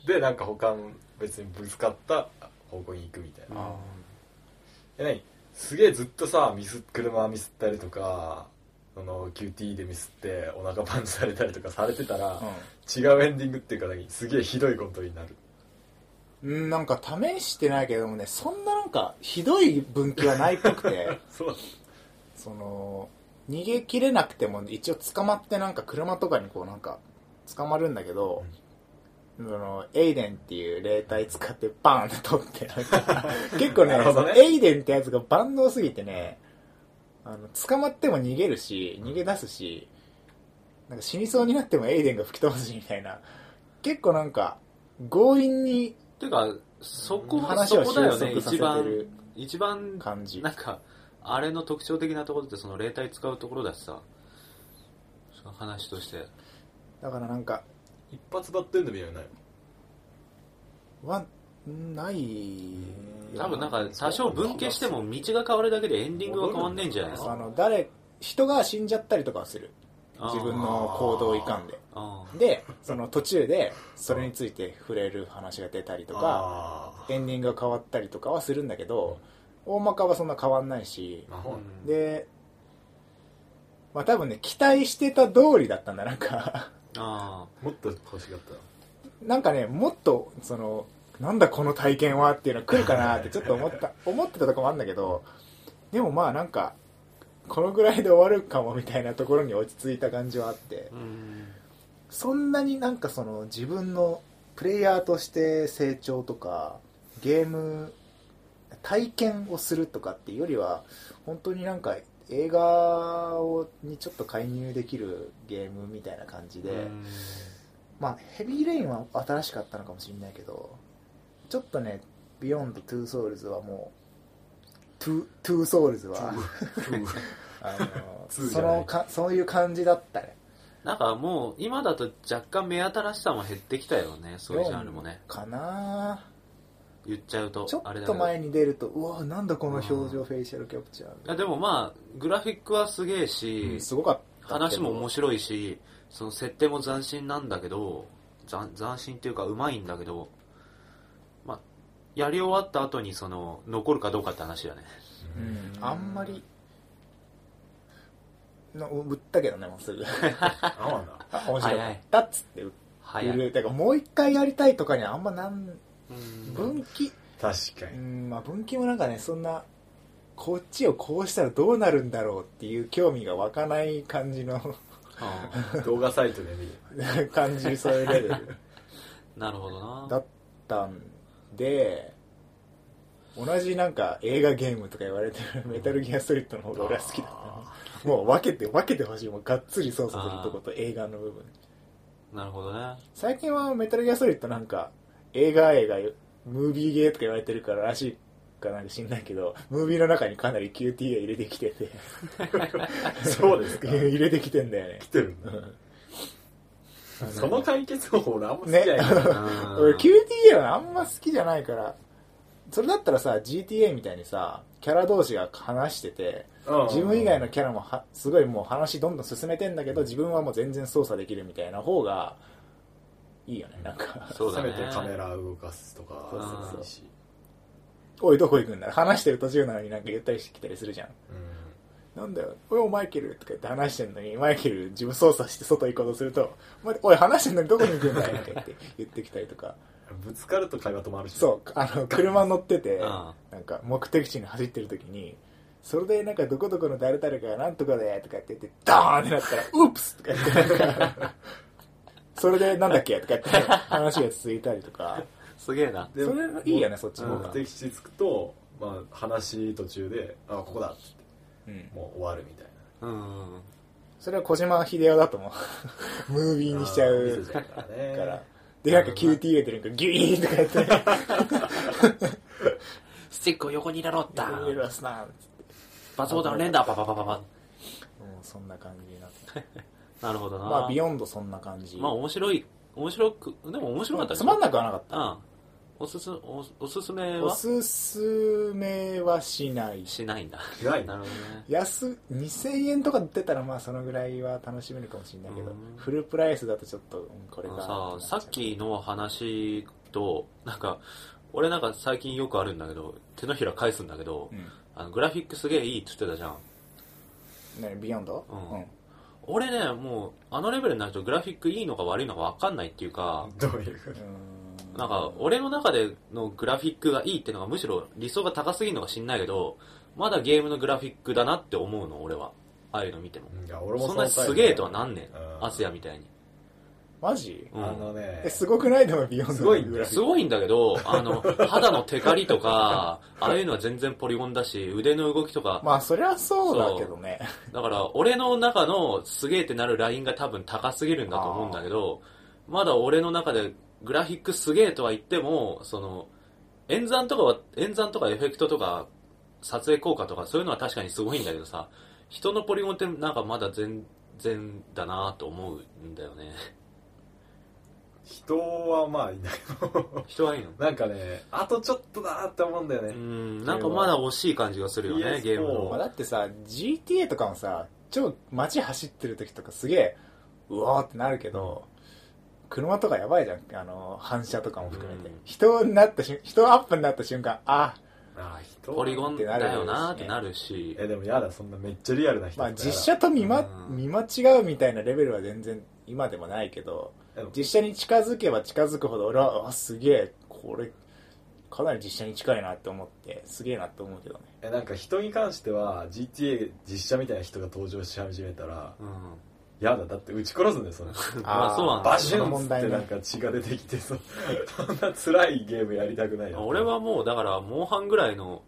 ンで なんか他の別にぶつかった方向に行くみたいな。あえ何？すげえずっとさミス車ミスったりとかその QT でミスってお腹パンチされたりとかされてたら、ー違うエンディングっていうか何？すげえひどいことになる。うんうんなんか試してないけどもねそんななんかひどい分岐はないっぽくて。そう。その逃げきれなくても一応捕まってなんか車とかにこうなんか捕まるんだけど、そのエイデンっていう霊体使ってバーンって取って 結構ねね。エイデンってやつが万能すぎてねあの捕まっても逃げるし逃げ出すしなんか死にそうになってもエイデンが吹き飛ばすしみたいな結構なんか強引にていうかそこ話を収束させてね一番る一番感じ。なんかあれの特徴的なところってその霊体使うところだしさ。その話として。だからなんか一発バッテンで見ないのないはない多分なんか多少分岐しても道が変わるだけでエンディングは変わんねえんじゃないですあかの誰人が死んじゃったりとかはする。自分の行動いかんで。あでその途中でそれについて触れる話が出たりとかあエンディングが変わったりとかはするんだけど大まかはそんな変わんないし。うんでまあ多分ね期待してた通りだったんだなんか。あもっと欲しかった。なんかねもっとそのなんだこの体験はっていうの来るかなって ちょっと思った思ってたとこもあるんだけどでもまあなんかこのぐらいで終わるかもみたいなところに落ち着いた感じはあって。うん。そんなになんかその自分のプレイヤーとして成長とかゲーム体験をするとかっていうよりは本当になんか映画をにちょっと介入できるゲームみたいな感じで、うん。まあヘビーレインは新しかったのかもしれないけどちょっとねビヨンドトゥーソウルズはもうトゥトゥーソウルズは そのかそういう感じだったね。なんかもう今だと若干目新しさも減ってきたよねそういうジャンルもね。かな言っちゃうとちょあれだけど。っと前に出るとうわなんだこの表情フェイシャルキャプチャーいやでもまあグラフィックはすげえし、すごかったけど。話も面白いしその設定も斬新なんだけど斬斬新っていうかうまいんだけどまあやり終わった後にその残るかどうかって話だね。うん。あんまりの売ったけどねもうすぐ。あ面白かったっつって売早いるだからもう一回やりたいとかにはあんまなんうん分岐？確かに。うんまあ分岐もなんかねそんなこっちをこうしたらどうなるんだろうっていう興味が湧かない感じのあ動画サイトで見る。感じそういうレベルーなるほどな。だったんで同じなんか映画ゲームとか言われてる メタルギアストリートの方が俺は好きだった。もう分けて分けてほしい。もうがっつり操作するとこと映画の部分。なるほどね。最近はメタルギアソリッドなんか映画映画ムービーゲーとか言われてるかららしいかなんか知んないけどムービーの中にかなり QTA 入れてきてて。そうですか。入れてきてんだよね。来てるんだ。うん。その解決方法俺あんま好きじゃない。ね。な 俺 QTA はあんま好きじゃないから。それだったらさ GTA みたいにさキャラ同士が話しててうん。自分以外のキャラもはすごいもう話どんどん進めてんだけど自分はもう全然操作できるみたいな方がいいよねなんか。そうだね。せめてカメラ動かすとか。そうそうそう。おいどこ行くんだ話してる途中なのになんか言ったりしてきたりするじゃん。うん。なんだよ、おい、マイケルとか言って話してんのに、マイケル自分操作して外行こうとすると、おい、話してんのにどこに行くんだよとか言って言ってきたりとか。ぶつかると会話止まるし。そう、あの、車乗ってて、ん。なんか目的地に走ってる時に、それでなんかどこどこの誰々がなんとかでとかって言って、ドーンってなったら、ウープスとか言って、なんか、それでなんだっけ？とか言って 話が続いたりとか、すげえな。でそれいいよね、そっちの方目が。的地着くと、まあ、話途中であここだっつってうん。もう終わるみたいな。うん。それは小島秀夫だと思う。ムービーにしちゃうからね。から。で、なんか QT 出てるギュイーンとかやって、スティックを横に入れろった入れるわすな、つって。パスボタン連打パパパパパもうそんな感じになって。なるほどな。まあ、ビヨンドそんな感じ。まあ面白い。面白くでも面白かったつまんなくはなかった。うん。おすすおおすすめおはすすめはしない。しないんだ。ない。なるほどね。安、2000円とか出たらまあそのぐらいは楽しめるかもしれないけど。うん、フルプライスだとちょっと、うんこれあが。のささっきの話となんか俺なんか最近よくあるんだけど手のひら返すんだけど、うん。あのグラフィックすげえいいっつってたじゃん。ね、ビヨンド？うん俺ねもうあのレベルになるとグラフィックいいのか悪いのか分かんないっていうかどういううん。なんか俺の中でのグラフィックがいいっていうのがむしろ理想が高すぎるのか知んないけどまだゲームのグラフィックだなって思うの俺は。ああいうの見ても。いや俺もそんなにすげえとはなんねん。うん。アスヤみたいに、マジ？うん。あのね。え、すごくない？でもビヨンすごいすごいんだけど、あの、肌のテカリとか、ああいうのは全然ポリゴンだし、腕の動きとか、まあ、そりゃそうだけどね。だから俺の中のすげえってなるラインが多分高すぎるんだと思うんだけど、まだ俺の中でグラフィックすげえとは言っても、その、演算とかは、演算とかエフェクトとか、撮影効果とかそういうのは確かにすごいんだけどさ、人のポリゴンってなんかまだ全然だなと思うんだよね。人はまあいない。人はいいの？なんかねあとちょっとだなって思うんだようねん、なんかまだ惜しい感じがするよね、PS4 ゲームまあ、の。だってさ GTA とかもさ超街走ってる時とかすげえうわーってなるけど車とかやばいじゃん。あの反射とかも含めて、うん。人になった瞬人アップになった瞬間あああ人ポリゴンだよなってなるし、えでもやだそんなめっちゃリアルな人まあ実写と見,、まうん。見間違うみたいなレベルは全然今でもないけどでも実写に近づけば近づくほど俺はあすげえこれかなり実写に近いなって思ってすげえなって思うけどね。えなんか人に関しては GTA 実写みたいな人が登場し始めたらうん。やだだって撃ち殺すんだよそれ。ま あそうなんだ。バシュンっつ問題ねってなんか血が出てきてそ そんな辛いゲームやりたくないな俺はもうだからモンハンぐらいの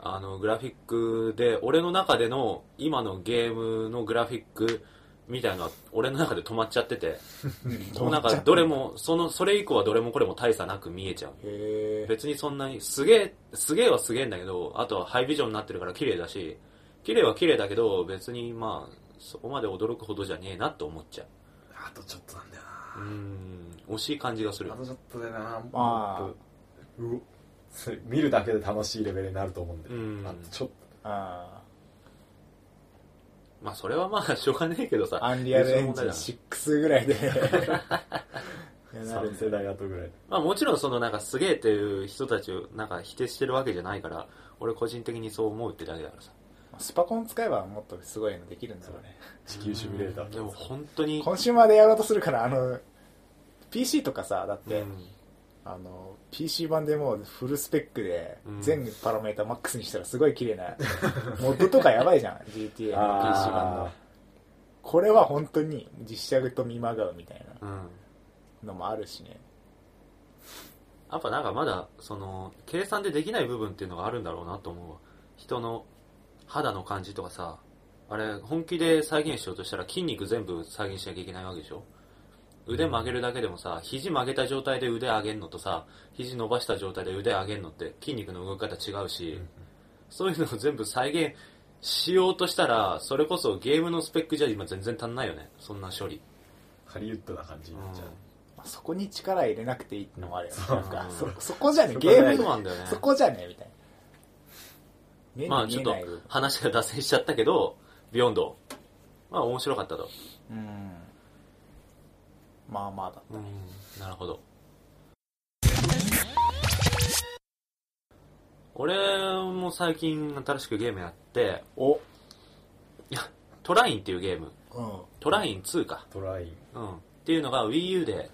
あの、グラフィックで、俺の中での今のゲームのグラフィックみたいなのは、俺の中で止まっちゃってて、もうなんかどれも、その、それ以降はどれもこれも大差なく見えちゃう。別にそんなに、すげえ、すげえはすげえんだけど、あとはハイビジョンになってるから綺麗だし、綺麗は綺麗だけど、別にまあ、そこまで驚くほどじゃねえなって思っちゃあとちょっとなんだよう。うーん、惜しい感じがするなあ。とちょっとでな。まあ。見るだけで楽しいレベルになると思うんで、うん。あとちょっあまあそれはまあしょうがねえけどさ。あアンリアルエンジン別の問題だ6ぐらいで。となる3世代後ぐらい。まあもちろんそのなんかすげえっていう人たちをなんか否定してるわけじゃないから、俺個人的にそう思うってだけだからさ。スパコン使えばもっとすごいのできるんだろうね。地球シミュレーターでも本当に、コンシューマーでやろうとするからあの PC とかさだって、うん。あの PC 版でもうフルスペックでうん。全パラメータマックスにしたらすごい綺麗な モッドとかやばいじゃん GTA の PC 版の。あこれは本当に実写と見まがうみたいうん。なのもあるしね。やっぱなんかまだ、その、計算でできない部分っていうのがあるんだろうなと思うわ。人の肌の感じとかさ、あれ、本気で再現しようとしたら筋肉全部再現しなきゃいけないわけでしょ？腕曲げるだけでもさ、肘曲げた状態で腕上げんのとさ、肘伸ばした状態で腕上げんのって筋肉の動き方違うし、そういうのを全部再現しようとしたら、それこそゲームのスペックじゃ今全然足んないよね。そんな処理。ハリウッドな感じになっちゃう、まあそこに力入れなくていいってのもあるよねそうなんかうんそそこじゃねゲームなんだよね。そこじゃねみたいなまあちょっと話が脱線しちゃったけど、ビヨンド。まあ面白かったと。うんまあまあだうん、なるほど。俺も最近新しくゲームやって、お。いや、トラインっていうゲーム、うん。トライン2か。トライン。うん。っていうのが Wii U で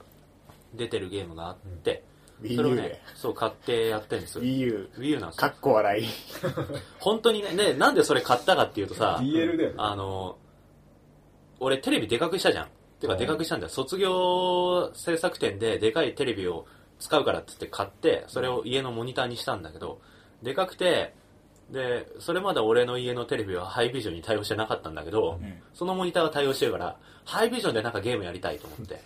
出てるゲームがあって、それを WiiU ねで、そう買ってやってるんです。よ。WiiU Wii U なんですかよっこ笑い。本当にね、ね、なんでそれ買ったかっていうとさ、DL だよね。あの、俺テレビでかくしたじゃん。てかうんでかくしたんだよ。卒業制作展ででかいテレビを使うからって言って買って、それを家のモニターにしたんだけど、でかくて、で、それまで俺の家のテレビはハイビジョンに対応してなかったんだけど、うん。そのモニターが対応してるから、ハイビジョンでなんかゲームやりたいと思って。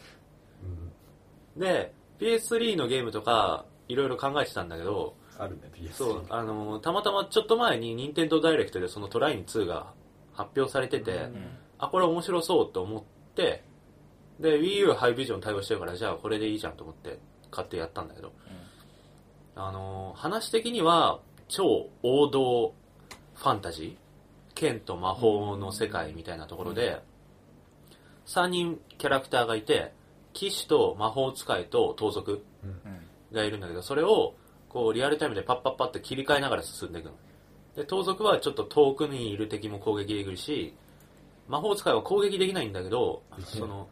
うん。で、PS3 のゲームとか、いろいろ考えてたんだけど、あるね PS そう、あの、たまたまちょっと前に任天堂ダイレクトでそのトライン2が発表されてて、うん。あ、これ面白そうと思って、で、Wii U ハイビジョン対応してるから、じゃあこれでいいじゃんと思って買ってやったんだけど、あの、話的には超王道ファンタジー剣と魔法の世界みたいなところで、3人キャラクターがいて、騎士と魔法使いと盗賊うん。うんがいるんだけど、それをこうリアルタイムでパッパッパって切り替えながら進んでいくの。で、盗賊はちょっと遠くにいる敵も攻撃できるし、魔法使いは攻撃できないんだけどその、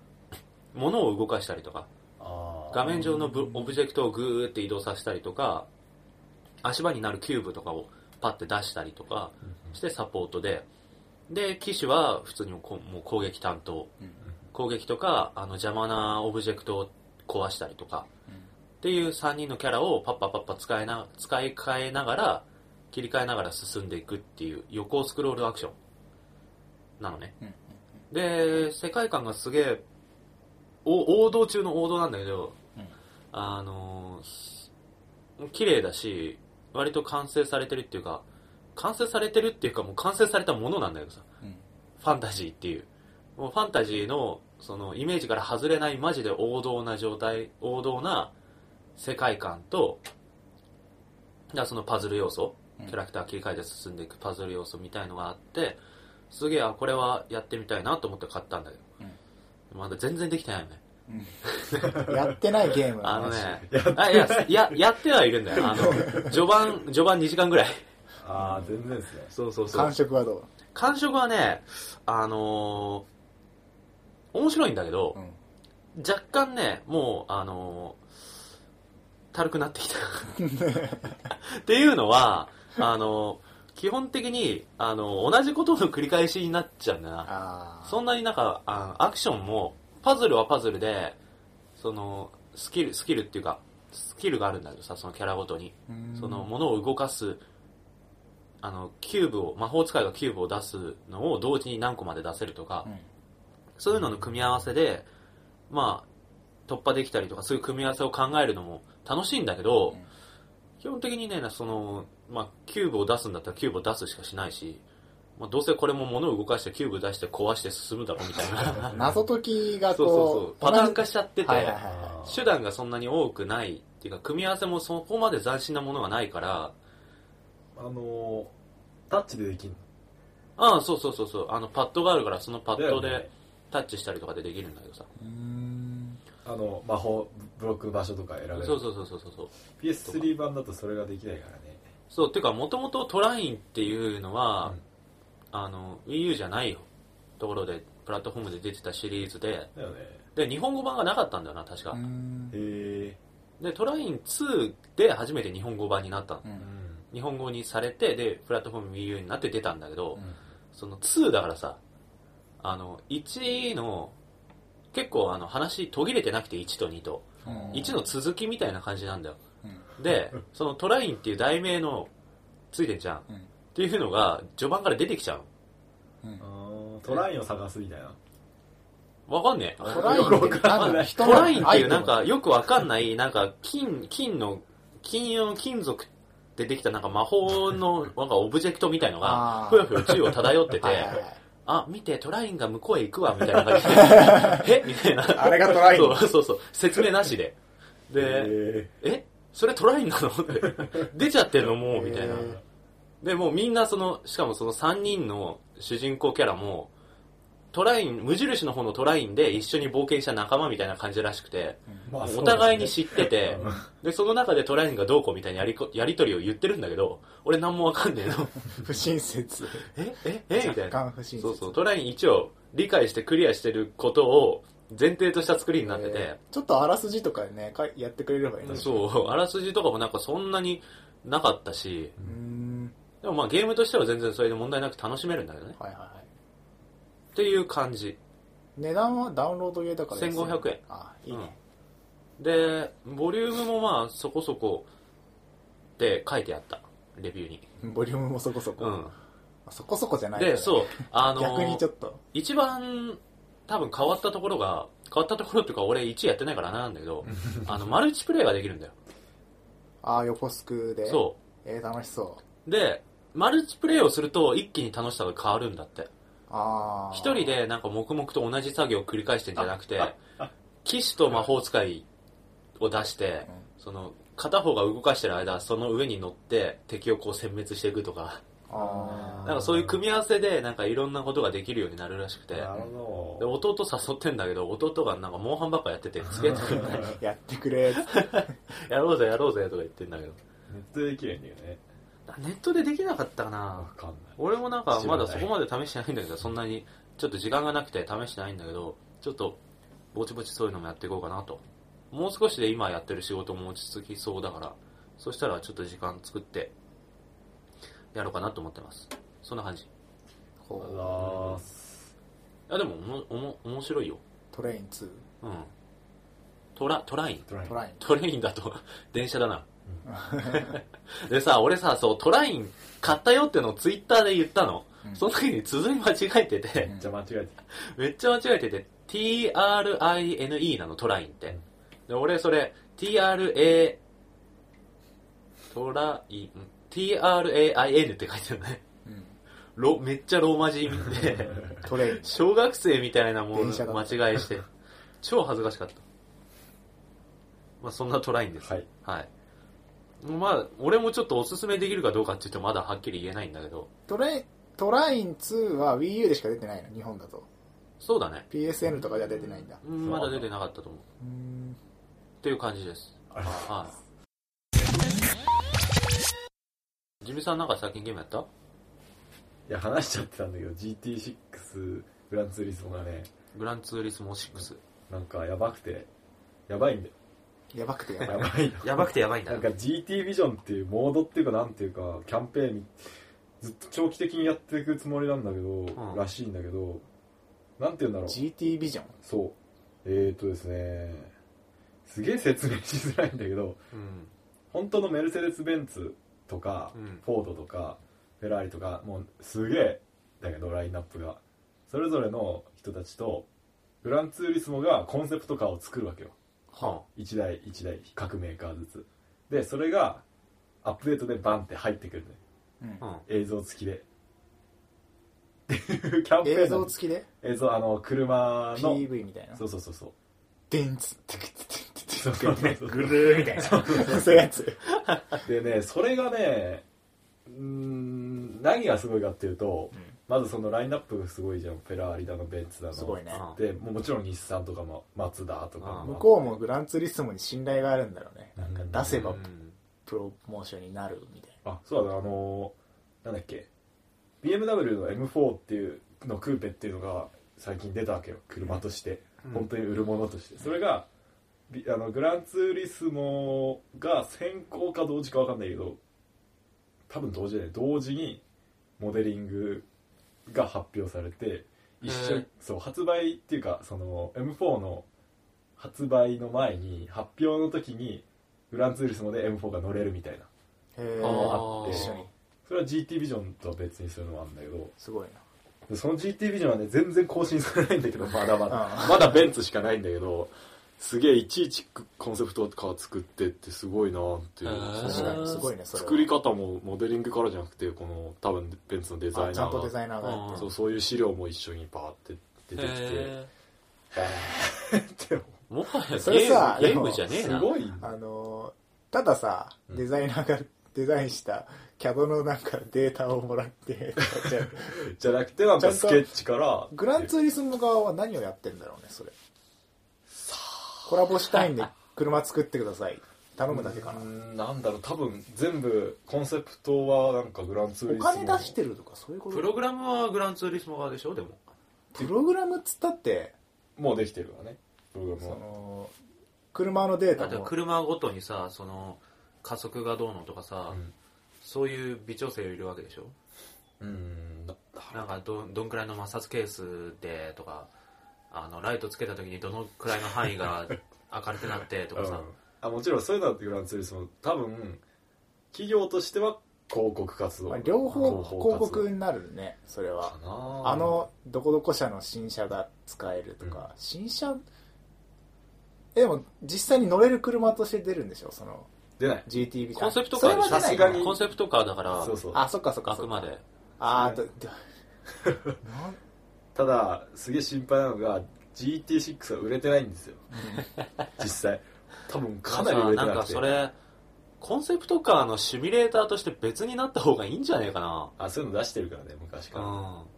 物を動かしたりとか、画面上のブオブジェクトをグーって移動させたりとか、足場になるキューブとかをパッて出したりとかしてサポートで、で、騎士は普通にこもう攻撃担当。うん攻撃とか、あの邪魔なオブジェクトを壊したりとか、っていう3人のキャラをパッパパッパ使いな使い替えながら、切り替えながら進んでいくっていう横スクロールアクションなのね。うんで、世界観がすげえ、お王道中の王道なんだけど、うん。あのー綺麗だし、割と完成されてるっていうか、完成されてるっていうかもう完成されたものなんだけどさ、うん。ファンタジーっていう。もうファンタジーの、そのイメージから外れないマジで王道な状態、王道な世界観と、だそのパズル要素、うん。キャラクター切り替えて進んでいくパズル要素みたいのがあって、すげえ、あ、これはやってみたいなと思って買ったんだけど、まだ全然できてないよね。うんやってないゲームのあの話ね、あいや、や、やってはいるんだよ。あの、序盤、序盤2時間ぐらい。あー全然ですねそうそう感触はどう？感触はね、あのー面白いんだけど、うん若干ね、もう、あのー、たるくなってきた。っていうのは、あのー基本的に、あのー同じことの繰り返しになっちゃうんだな。そんなになんか、あアクションも、パズルはパズルで、その、スキル、スキルっていうか、スキルがあるんだけどさ、そのキャラごとに。うんその、物を動かす、あの、キューブを、魔法使いがキューブを出すのを同時に何個まで出せるとか、うんそういうのの組み合わせで、まあ、突破できたりとか、そういう組み合わせを考えるのも楽しいんだけど、うん基本的にね、その、まあ、キューブを出すんだったらキューブを出すしかしないし、まあ、どうせこれも物を動かしてキューブ出して壊して進むだろうみたいな。謎解きがこうそうそうそう。パターン化しちゃってて、はいはいはいは手段がそんなに多くないっていうか、組み合わせもそこまで斬新なものがないから、あのータッチでできんの？ああ、そうそうそうそう。あの、パッドがあるから、そのパッドでタッチしたりとかでできるんだけどさ。うーんあの魔法ブロック場所とか選べる。そうそうそうそうそう。PS3 版だとそれができないからね。そう、てか、もともとトラインっていうのは、うん。あの、Wii U じゃないところで、プラットフォームで出てたシリーズで、だよね。で、日本語版がなかったんだよな、確か。へえで、トライン2で初めて日本語版になったの。うん。うん日本語にされて、で、プラットフォーム Wii U になって出たんだけど、うん。その2だからさ、あの、1の、結構あの話途切れてなくて1と2と。うん1の続きみたいな感じなんだよ。うんで、そのトラインっていう題名のついてんじゃん。っうんていうのが序盤から出てきちゃうトラインを探すみたいなの。わかんねえ。トラインってなんだ人トのラインっていうなんかよくわかんない、なんか金、金の、金色の金属でできたなんか魔法のなんかオブジェクトみたいのがふよふよ宙を漂っててはいはいはいあ、見て、トラインが向こうへ行くわ、みたいな感じで。えみたいな。あれがトラインそうそうそう。説明なしで。で、へえそれトラインなの？って。出ちゃってんのもう、みたいな。で、もうみんなその、しかもその3人の主人公キャラも、トライン、無印の方のトラインで一緒に冒険した仲間みたいな感じらしくて、まあお互いに知っててうん、で、その中でトラインがどうこうみたいなやりこやりとりを言ってるんだけど、俺何もわかんねえの。不親切。えええみたい若な。干不親切。そうそう、トライン一応理解してクリアしてることを前提とした作りになってて、えーちょっとあらすじとかでねかやってくれればいいのに。そう、あらすじとかもなんかそんなになかったし、うーん。でもまあゲームとしては全然それで問題なく楽しめるんだけどね。はいはいはいっていう感じ。値段はダウンロードゲーだから安い1500円あいいね、で、ボリュームもまあそこそこって書いてあった。レビューに。ボリュームもそこそこ、うん。そこそこじゃないで、そう、あの逆にちょっと一番多分変わったところが、変わったところっていうか俺1やってないからなんだけど、あの、マルチプレイができるんだよ。ああ横スクでそ。えー、楽しそうで、マルチプレイをすると一気に楽しさが変わるんだって。一人でなんか黙々と同じ作業を繰り返してんじゃなくて、騎士と魔法使いを出して、その、片方が動かしてる間、その上に乗って敵をこう殲滅していくとか、あなんかそういう組み合わせでなんかいろんなことができるようになるらしくて、なるほで、ど弟誘ってんだけど、弟がなんかモンハンばっかやってて、付き合ってくれない。あ やってくれ やろうぜやろうぜとか言ってんだけど。ネットでできないんだよねネットでできなかったかなわかんない俺もなんかまだそこまで試してないんだけど、そんなにちょっと時間がなくて試してないんだけど、ちょっとぼちぼちそういうのもやっていこうかなと。もう少しで今やってる仕事も落ち着きそうだから、そしたらちょっと時間作ってやろうかなと思ってます。そんな感じ。いありがとうございますやでもおもおも面白いよ。トレイン2うん。トラ、トライン。トライントライントレインだと 電車だな。でさ、俺さ、そう、トライン買ったよってのをツイッターで言ったの。うん。その時に綴り間違えてて、じゃあ間違えて。めっちゃ間違えてて、TRINE なの、トラインって。で、俺それ、TRA、トライン、TRAIN って書いてるね。うん。ロめっちゃローマ字で、トレイン。小学生みたいなもん間違いして、超恥ずかしかった。まあそんなトラインです。はい。はい。まあ、俺もちょっとおすすめできるかどうかって言うとまだはっきり言えないんだけど、トレイントライン2は Wii U でしか出てないの日本だとそうだね。PSN とかじゃ出てないんだうんまだ出てなかったと思う。うんっていう感じです。あはい。ジミさんなんか最近ゲームやった？いや話しちゃってたんだけど GT6 グランツーリスモがねグランツーリスモ6。なんかやばくてやばいんだよやばくてやばい。やばいやばくてやばいんだなんか GT ビジョンっていうモードっていうかなんていうかキャンペーンずっと長期的にやっていくつもりなんだけど、ん。らしいんだけどなんて言うんだろう。GT ビジョンそう。えーとですねすげえ説明しづらいんだけどうん。本当のメルセデス・ベンツとか、うん。フォードとかフェラーリとかもうすげえだけどラインナップが。それぞれの人たちとグランツーリスモがコンセプトカーを作るわけよは1台1台各メーカーずつ。でそれがアップデートでバンって入ってくるねうん。あ、うん。映像付きで。っていうキャンペーン映像付きで？映像あの車の。PV みたいな？そうそうそうそう。デンツテクテクテクそうそうそう。そうぐるーみたいな。そういうやつ。でねそれがねうーん何がすごいかっていうと、うんまずそのラインナップがすごいじゃん。フェラーリだのベンツだの。すごいね。あでもうもちろん日産とかもマツダとかあ向こうもグランツーリスモに信頼があるんだろうね。なんか出せばうんプロモーションになるみたいあそうだねあのーなんだっけ。BMW の M4 っていうのクーペっていうのが最近出たわけよ。車として、うん。本当に売るものとして。それがビあのグランツーリスモが先行か同時か分かんないけど多分同時で同時にモデリングが発表されて一緒そう発売っていうかその M4 の発売の前に発表の時にグランツーリスモで M4 が乗れるみたいな。へあー。え一緒にそれは GT ビジョンとは別にするのもあるんだけど。すごいでその GT ビジョンはね全然更新されないんだけどまだまだ。なまだベンツしかないんだけどすげえいちいちコンセプトカー作ってってすごいなっていう。確かにすごいねそれは。作り方もモデリングからじゃなくてこの多分ベンツのデザイナーが。あちゃんとデザイナーがやってる。そうそういう資料も一緒にバーって出てきて。へへー。ってー。もはやそれさゲームゲームじゃねえな。すごい。あのーたださうん。デザイナーがデザインした CAD のなんかデータをもらってじゃあじゃなくてなんかスケッチから。グランツーリスモ側は何をやってんだろうねそれコラボしたいんで車作ってください。頼むだけかな。んなんだろう。多分全部コンセプトはなんかグランツーリおスモ。金出してるとかそういうこと？プログラムはグランツーリスモ側でしょ？でも。プログラムっつったって？もうできてるからね。プログラそムは。の車のデーだってタも車ごとにさ、その、加速がどうのとかさ、うん。そういう微調整をいるわけでしょ？うんだなんかど、どんくらいの摩擦係数でとか、あの、ライトつけた時にどのくらいの範囲が 明るくなってとかさ、あもちろんそういうのだってグランツーリスモ多分企業としては広告活動。まあ両方広告になるねそれは。あのどこどこ社の新車が使えるとか、新車えでも実際に乗れる車として出るんでしょその出ない。GTB コンセプトカーさすがに。コンセプトカーだから、そうそう。あそっかそっかあくまで。ああどど なんただすげえ心配なのが GT6 は売れてないんですよ。実際。多分かなり売れてなんなくてかそれ、コンセプトカーのシミュレーターとして別になった方がいいんじゃねえかな。あそういうの出してるからね昔から、うん。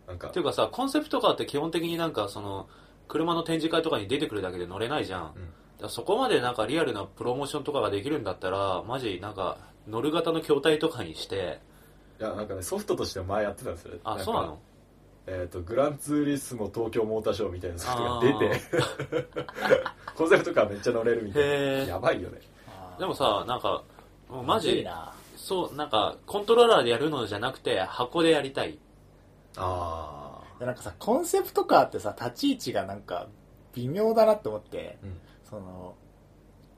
なんか。っていうかさ、コンセプトカーって基本的になんかその、車の展示会とかに出てくるだけで乗れないじゃん。うん。そこまでなんかリアルなプロモーションとかができるんだったら、マジなんか乗る型の筐体とかにして、いやなんかねソフトとしては前やってたんですよ。あ、そうなの？えー、とグランツーリスモ東京モーターショーみたいなソフトが出て コンセプトカーめっちゃ乗れるみたいな。やばいよね。でもさ、なんか、もうマジ、な。そう、なんか、コントローラーでやるのじゃなくて、箱でやりたい。あでなんかさコンセプトカーってさ立ち位置がなんか微妙だなって思ってあうん。その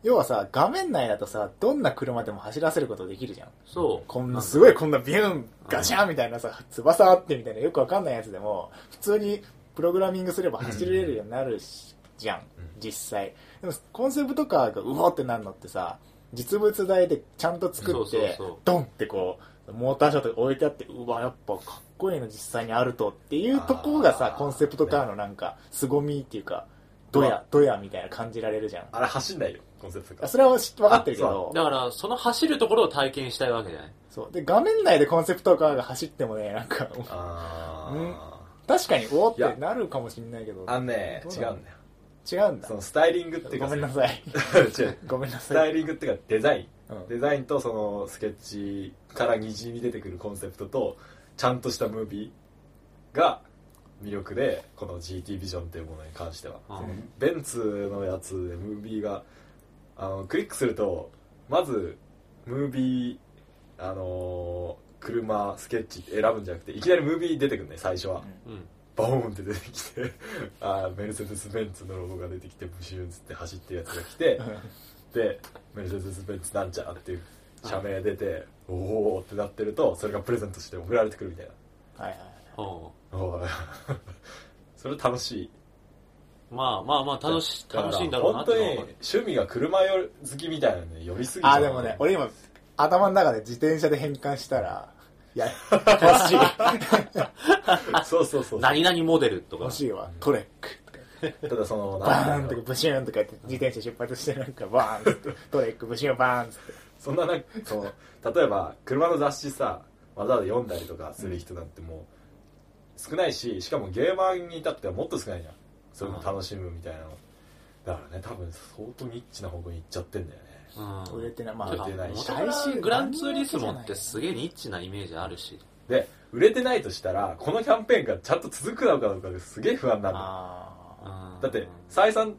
要はさ画面内だとさどんな車でも走らせることできるじゃん。そう。こんなすごいこんなビューンガシャンみたいなさ翼あってみたいなよくわかんないやつでも普通にプログラミングすれば走れるようになるしじゃん。うん。実際。でもコンセプトカーがうおーってなるのってさ実物大でちゃんと作ってドンってこうモーターショーとか置いてあってうわやっぱかっこいいの実際にあるとっていうところがさコンセプトカーのなんか凄みっていうかドヤドヤみたいな感じられるじゃん。あれ走んないよコンセプトカーそれは知分かってるけあどだから、その走るところを体験したいわけじゃない？そう。で画面内でコンセプトカーが走ってもねなんかあ確かにおーってなるかもしれないけど。ーあのね違うんだよ。違うんだ。そのスタイリングっていうかごめんなさい。ごめんなスさい、タイリングっていうかデザイン。うん。デザインとそのスケッチからにじみ出てくるコンセプトとちゃんとしたムービーが魅力でこの GT ビジョンっていうものに関しては、うんベンツのやつでムービーがあのクリックするとまずムービーあのー車スケッチ選ぶんじゃなくていきなりムービー出てくるね最初は、うん。ボーンって出てきて あーメルセデス・ベンツのロゴが出てきてブシューンっつって走ってるやつが来てでメルセデス・ベンツなんちゃらっていう社名出て、おおってなってるとそれがプレゼントして送られてくるみたいはいはいほなおー。それ楽しい。うまあまあまあ楽し楽しいんだろうなって本当に趣味が車よ好きみたいなのに呼びすぎちゃうあでもね俺今頭の中で自転車で変換したらいや欲しい。そうそうそう何々モデルとか。欲しいわ。トレック。ただそのバーンとかブシューンとかやって自転車出発してなんかバーンってトレックブシューンバーンって。そんななんかその例えば車の雑誌さわざわざ読んだりとかする人なんてもう少ないししかもゲーマーに至ってはもっと少ないじゃんそういうの楽しむみたいなの。だからね多分相当ニッチな方向に行っちゃってんだよね。うん。売れてない。まあ売れてないし。元々グランツーリスモってすげえニッチなイメージあるし。で売れてないとしたらこのキャンペーンがちゃんと続くのかどうかですげえ不安なんだよあだって採算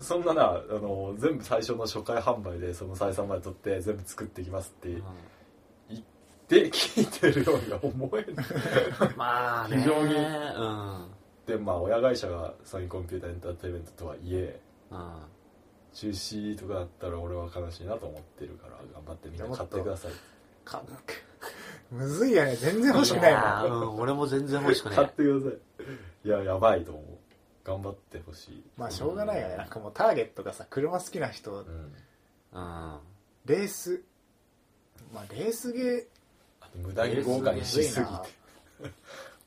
そんななあの全部最初の初回販売でその採算まで取って全部作っていきますって言って聞いてるようには思えない。まあね。非常に。うんでまあ親会社がソニーコンピューターエンターテインメントとはいえうん中止とかだったら俺は悲しいなと思ってるから頑張ってみんな買ってください。ー かむずいよね。全然欲しくないやもん。ーうん。俺も全然欲しくない。買ってください。いややばいと思う。頑張ってほしい。まあしょうがないよね。なんかもうターゲットがさ車好きな人うん。うんレース。まあレースゲー。無駄に豪華にしすぎて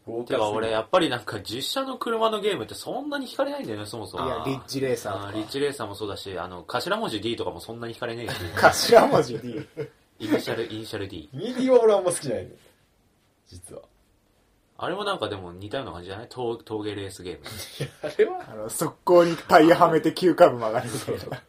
豪てか華俺やっぱりなんか実写の車のゲームってそんなに惹かれないんだよねそもそも。いやリッジレーサーとか。あーリッジレーサーもそうだしあの頭文字 D とかもそんなに惹かれね。えし頭文字 D イニシャルイニシャル D ミディは俺あんま好きじゃないね実は。あれもなんかでも似たような感じじゃない？峠峠レースゲーム。あれはあの速攻にタイヤはめて急カーブ曲がるみたいな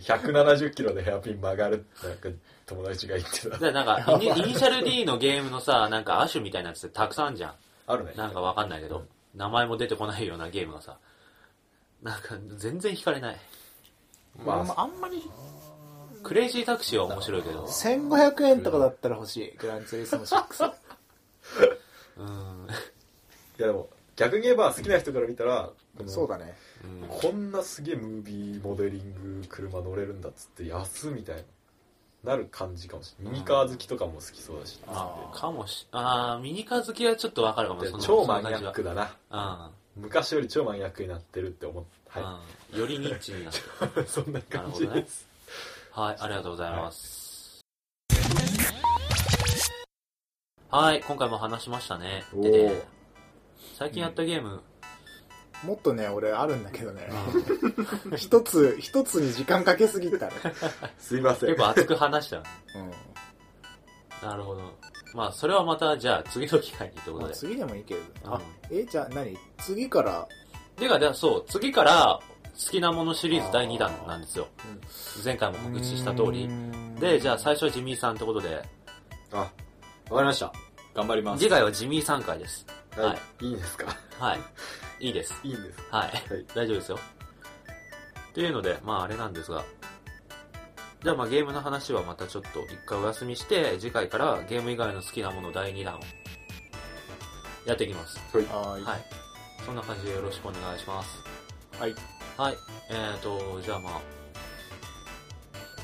170キロでヘアピン曲がるってなんか友達が言ってた。でなんかイニイニシャル D のゲームのさなんか亜種みたいなやつってたくさんあるじゃんあるね。なんかわかんないけど、名前も出てこないようなゲームがさなんか全然惹かれない。まあ、まああんまりクレイジータクシーは面白いけど。1500円とかだったら欲しい。グランツーリスモ6うん。いやでも逆に言えば好きな人から見たらこのそうだね。うん。こんなすげえムービーモデリング車乗れるんだっつって安みたいななる感じかもしれない。ミニカー好きとかも好きそうだし。あかもしあーミニカー好きはちょっとわかるかもでその超マニアックだな。うん。昔より超マニアックになってるって思っはうん。よりニッチになってる。い そんな感じです、はい、ありがとうございます。はい、今回も話しましたね。でね、最近やったゲーム、もっとね俺あるんだけどね。一つ一つに時間かけすぎた。ら すいません。結構熱く話した。うん。なるほど。まあ、それはまた、じゃあ、次の機会にということで。まあ次でもいいけど、うん。あえじゃあ何？次から。てか、でそう、次から、好きなものシリーズ第2弾なんですよ。前回も告知した通り。で、じゃあ最初はジミーさんってことで、あわかりました。頑張ります。次回はジミーさん回です。はい、はい。い、いですか？はい。いいです。いいんですはい。はい大丈夫ですよ。っていうので、まああれなんですが、じゃあまあゲームの話はまたちょっと一回お休みして、次回からゲーム以外の好きなもの第2弾をやっていきます。はいはーいはい。そんな感じでよろしくお願いします。はいはい。えーと、じゃあまあ、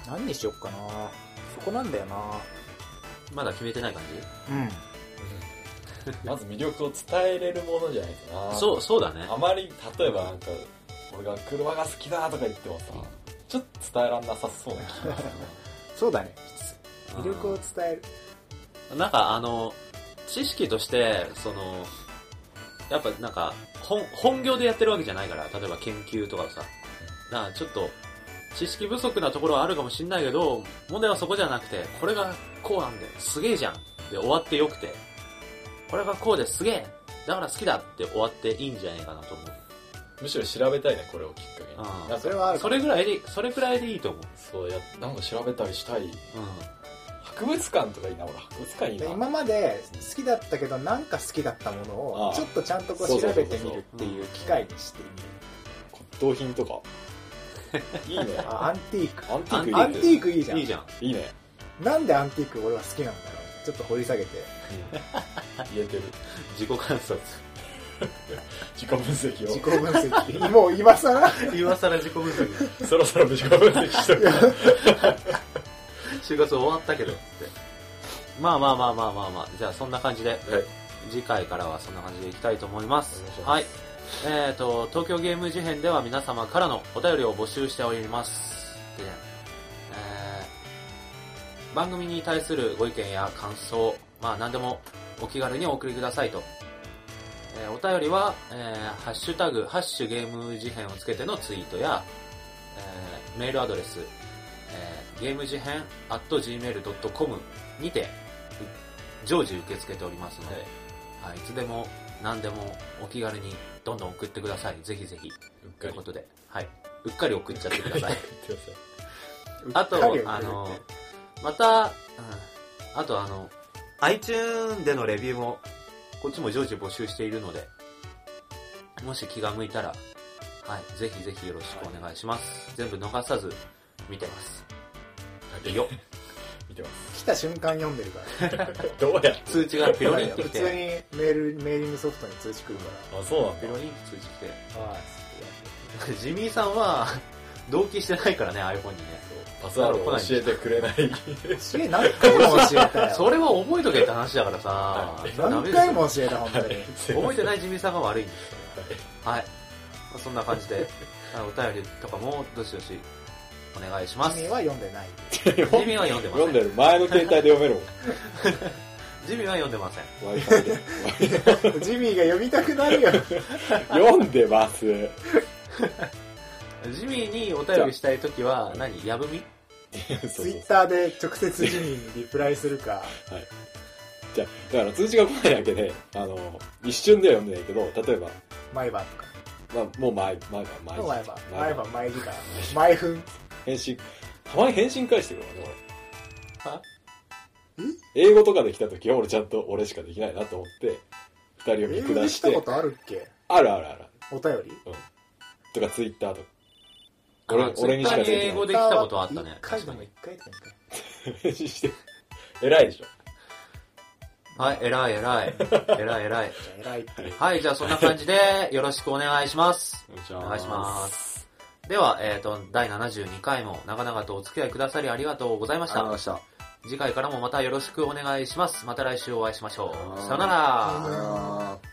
何にしよっかなそこなんだよなまだ決めてない感うん まず魅力を伝えれるものじゃないとな。じそう、そうだね。あまり例えばなんか俺が車が好きだとか言ってもさちょっと伝えらんなさそうな気がする そうだね。魅力を伝える。なんかあの、知識として、その、やっぱなんか、本、本業でやってるわけじゃないから、例えば研究とかさ、なちょっと、知識不足なところはあるかもしんないけど、問題はそこじゃなくて、これがこうなんだよ、すげえじゃん。で終わってよくて、これがこうですげえだから好きだって終わっていいんじゃないかなと思う。むしろ調べたいねこれをきっかけに。あーなんかそれはあるかそれぐらいで、それぐらいでいいと思う。そうやなんか調べたりしたい。うん。博物館とかいいな俺博物館いいな。で今まで好きだったけどなんか好きだったものをちょっとちゃんとこう調べてみるっていう機会にしてみる。骨董品とか。いいね。あアンティーク。アンティークいいアンティークいいじゃん。いいじゃん。いいね。なんでアンティーク俺は好きなんだろう？ちょっと掘り下げて言えてる自己観察。自己分析自己分析もう今更？今更自己分析。をそろそろ自己分析しとく調就活終わったけどって。まあまあまあまあまあまあ、じゃあそんな感じで、はい次回からはそんな感じでいきたいと思いますいし。ますはい。えっ、と、東京ゲーム事変では皆様からのお便りを募集しております。番組に対するご意見や感想、まあ何でもお気軽にお送りくださいと。えーお便りは、えーハッシュタグ、ハッシュゲーム事変をつけてのツイートや、えーメールアドレス、えーゲーム事変 at gmail.com にて、う常時受け付けておりますので、はい、いつでも何でもお気軽にどんどん送ってください。ぜひぜひ。ということで、はい。うっかり送っちゃってください。あとあの、また、うん、あとあの、iTune でのレビューも、こっちも常時募集しているので、もし気が向いたら、はい、ぜひぜひよろしくお願いします。全部逃さず見てます。さいよ 見てます来た瞬間読んでるから。どうやって？通知がピロリンって普通に メール、メーリングソフトに通知来るかあそうなんだピロリンって通知来て、ら。はい。ジミーさんは、同期してないからね、iPhone にね。パスワードを教えてくれない教え、何回も教えたよ。それは覚えとけって話だからさ、何回も教えた、本当に。覚えてないジミーさんが悪いんですよ。はい。まあそんな感じで、あお便りとかもどしどしお願いします。君は読んでない。ジミーは読んでません。読んでる前の携帯で読めるもん ジミーは読んでません。ジミーが読みたくなるよ。読んでます ジミーにお便りしたいときは何、やぶみ？ツイッターで直接ジミーにリプライするか。じゃあだから通知が来ないだけであの一瞬では読んでないけど例えば、毎晩とか。まあ、もう毎毎晩毎毎晩。毎毎晩、毎時間。毎分。返信。たまに返信返してくるからねは？俺英語とかで来た時は俺ちゃんと俺しかできないなと思って二人を見英語下したてで来ことあるっけ？あるあるある。お便り？とかツイッターとか。あ俺俺にしかできない英語で来たことあったね一回でも一回とか一返信して偉いでしょはい、偉い偉い。偉い偉い。偉いっていう。はい、じゃあそんな感じでよろしくお願いします。おお願いします。では、えっ、と、第72回も長々とお付き合いくださりありがとうございました。した次回からもまたよろしくお願いします。また来週お会いしましょう。はいさよなら。さよなら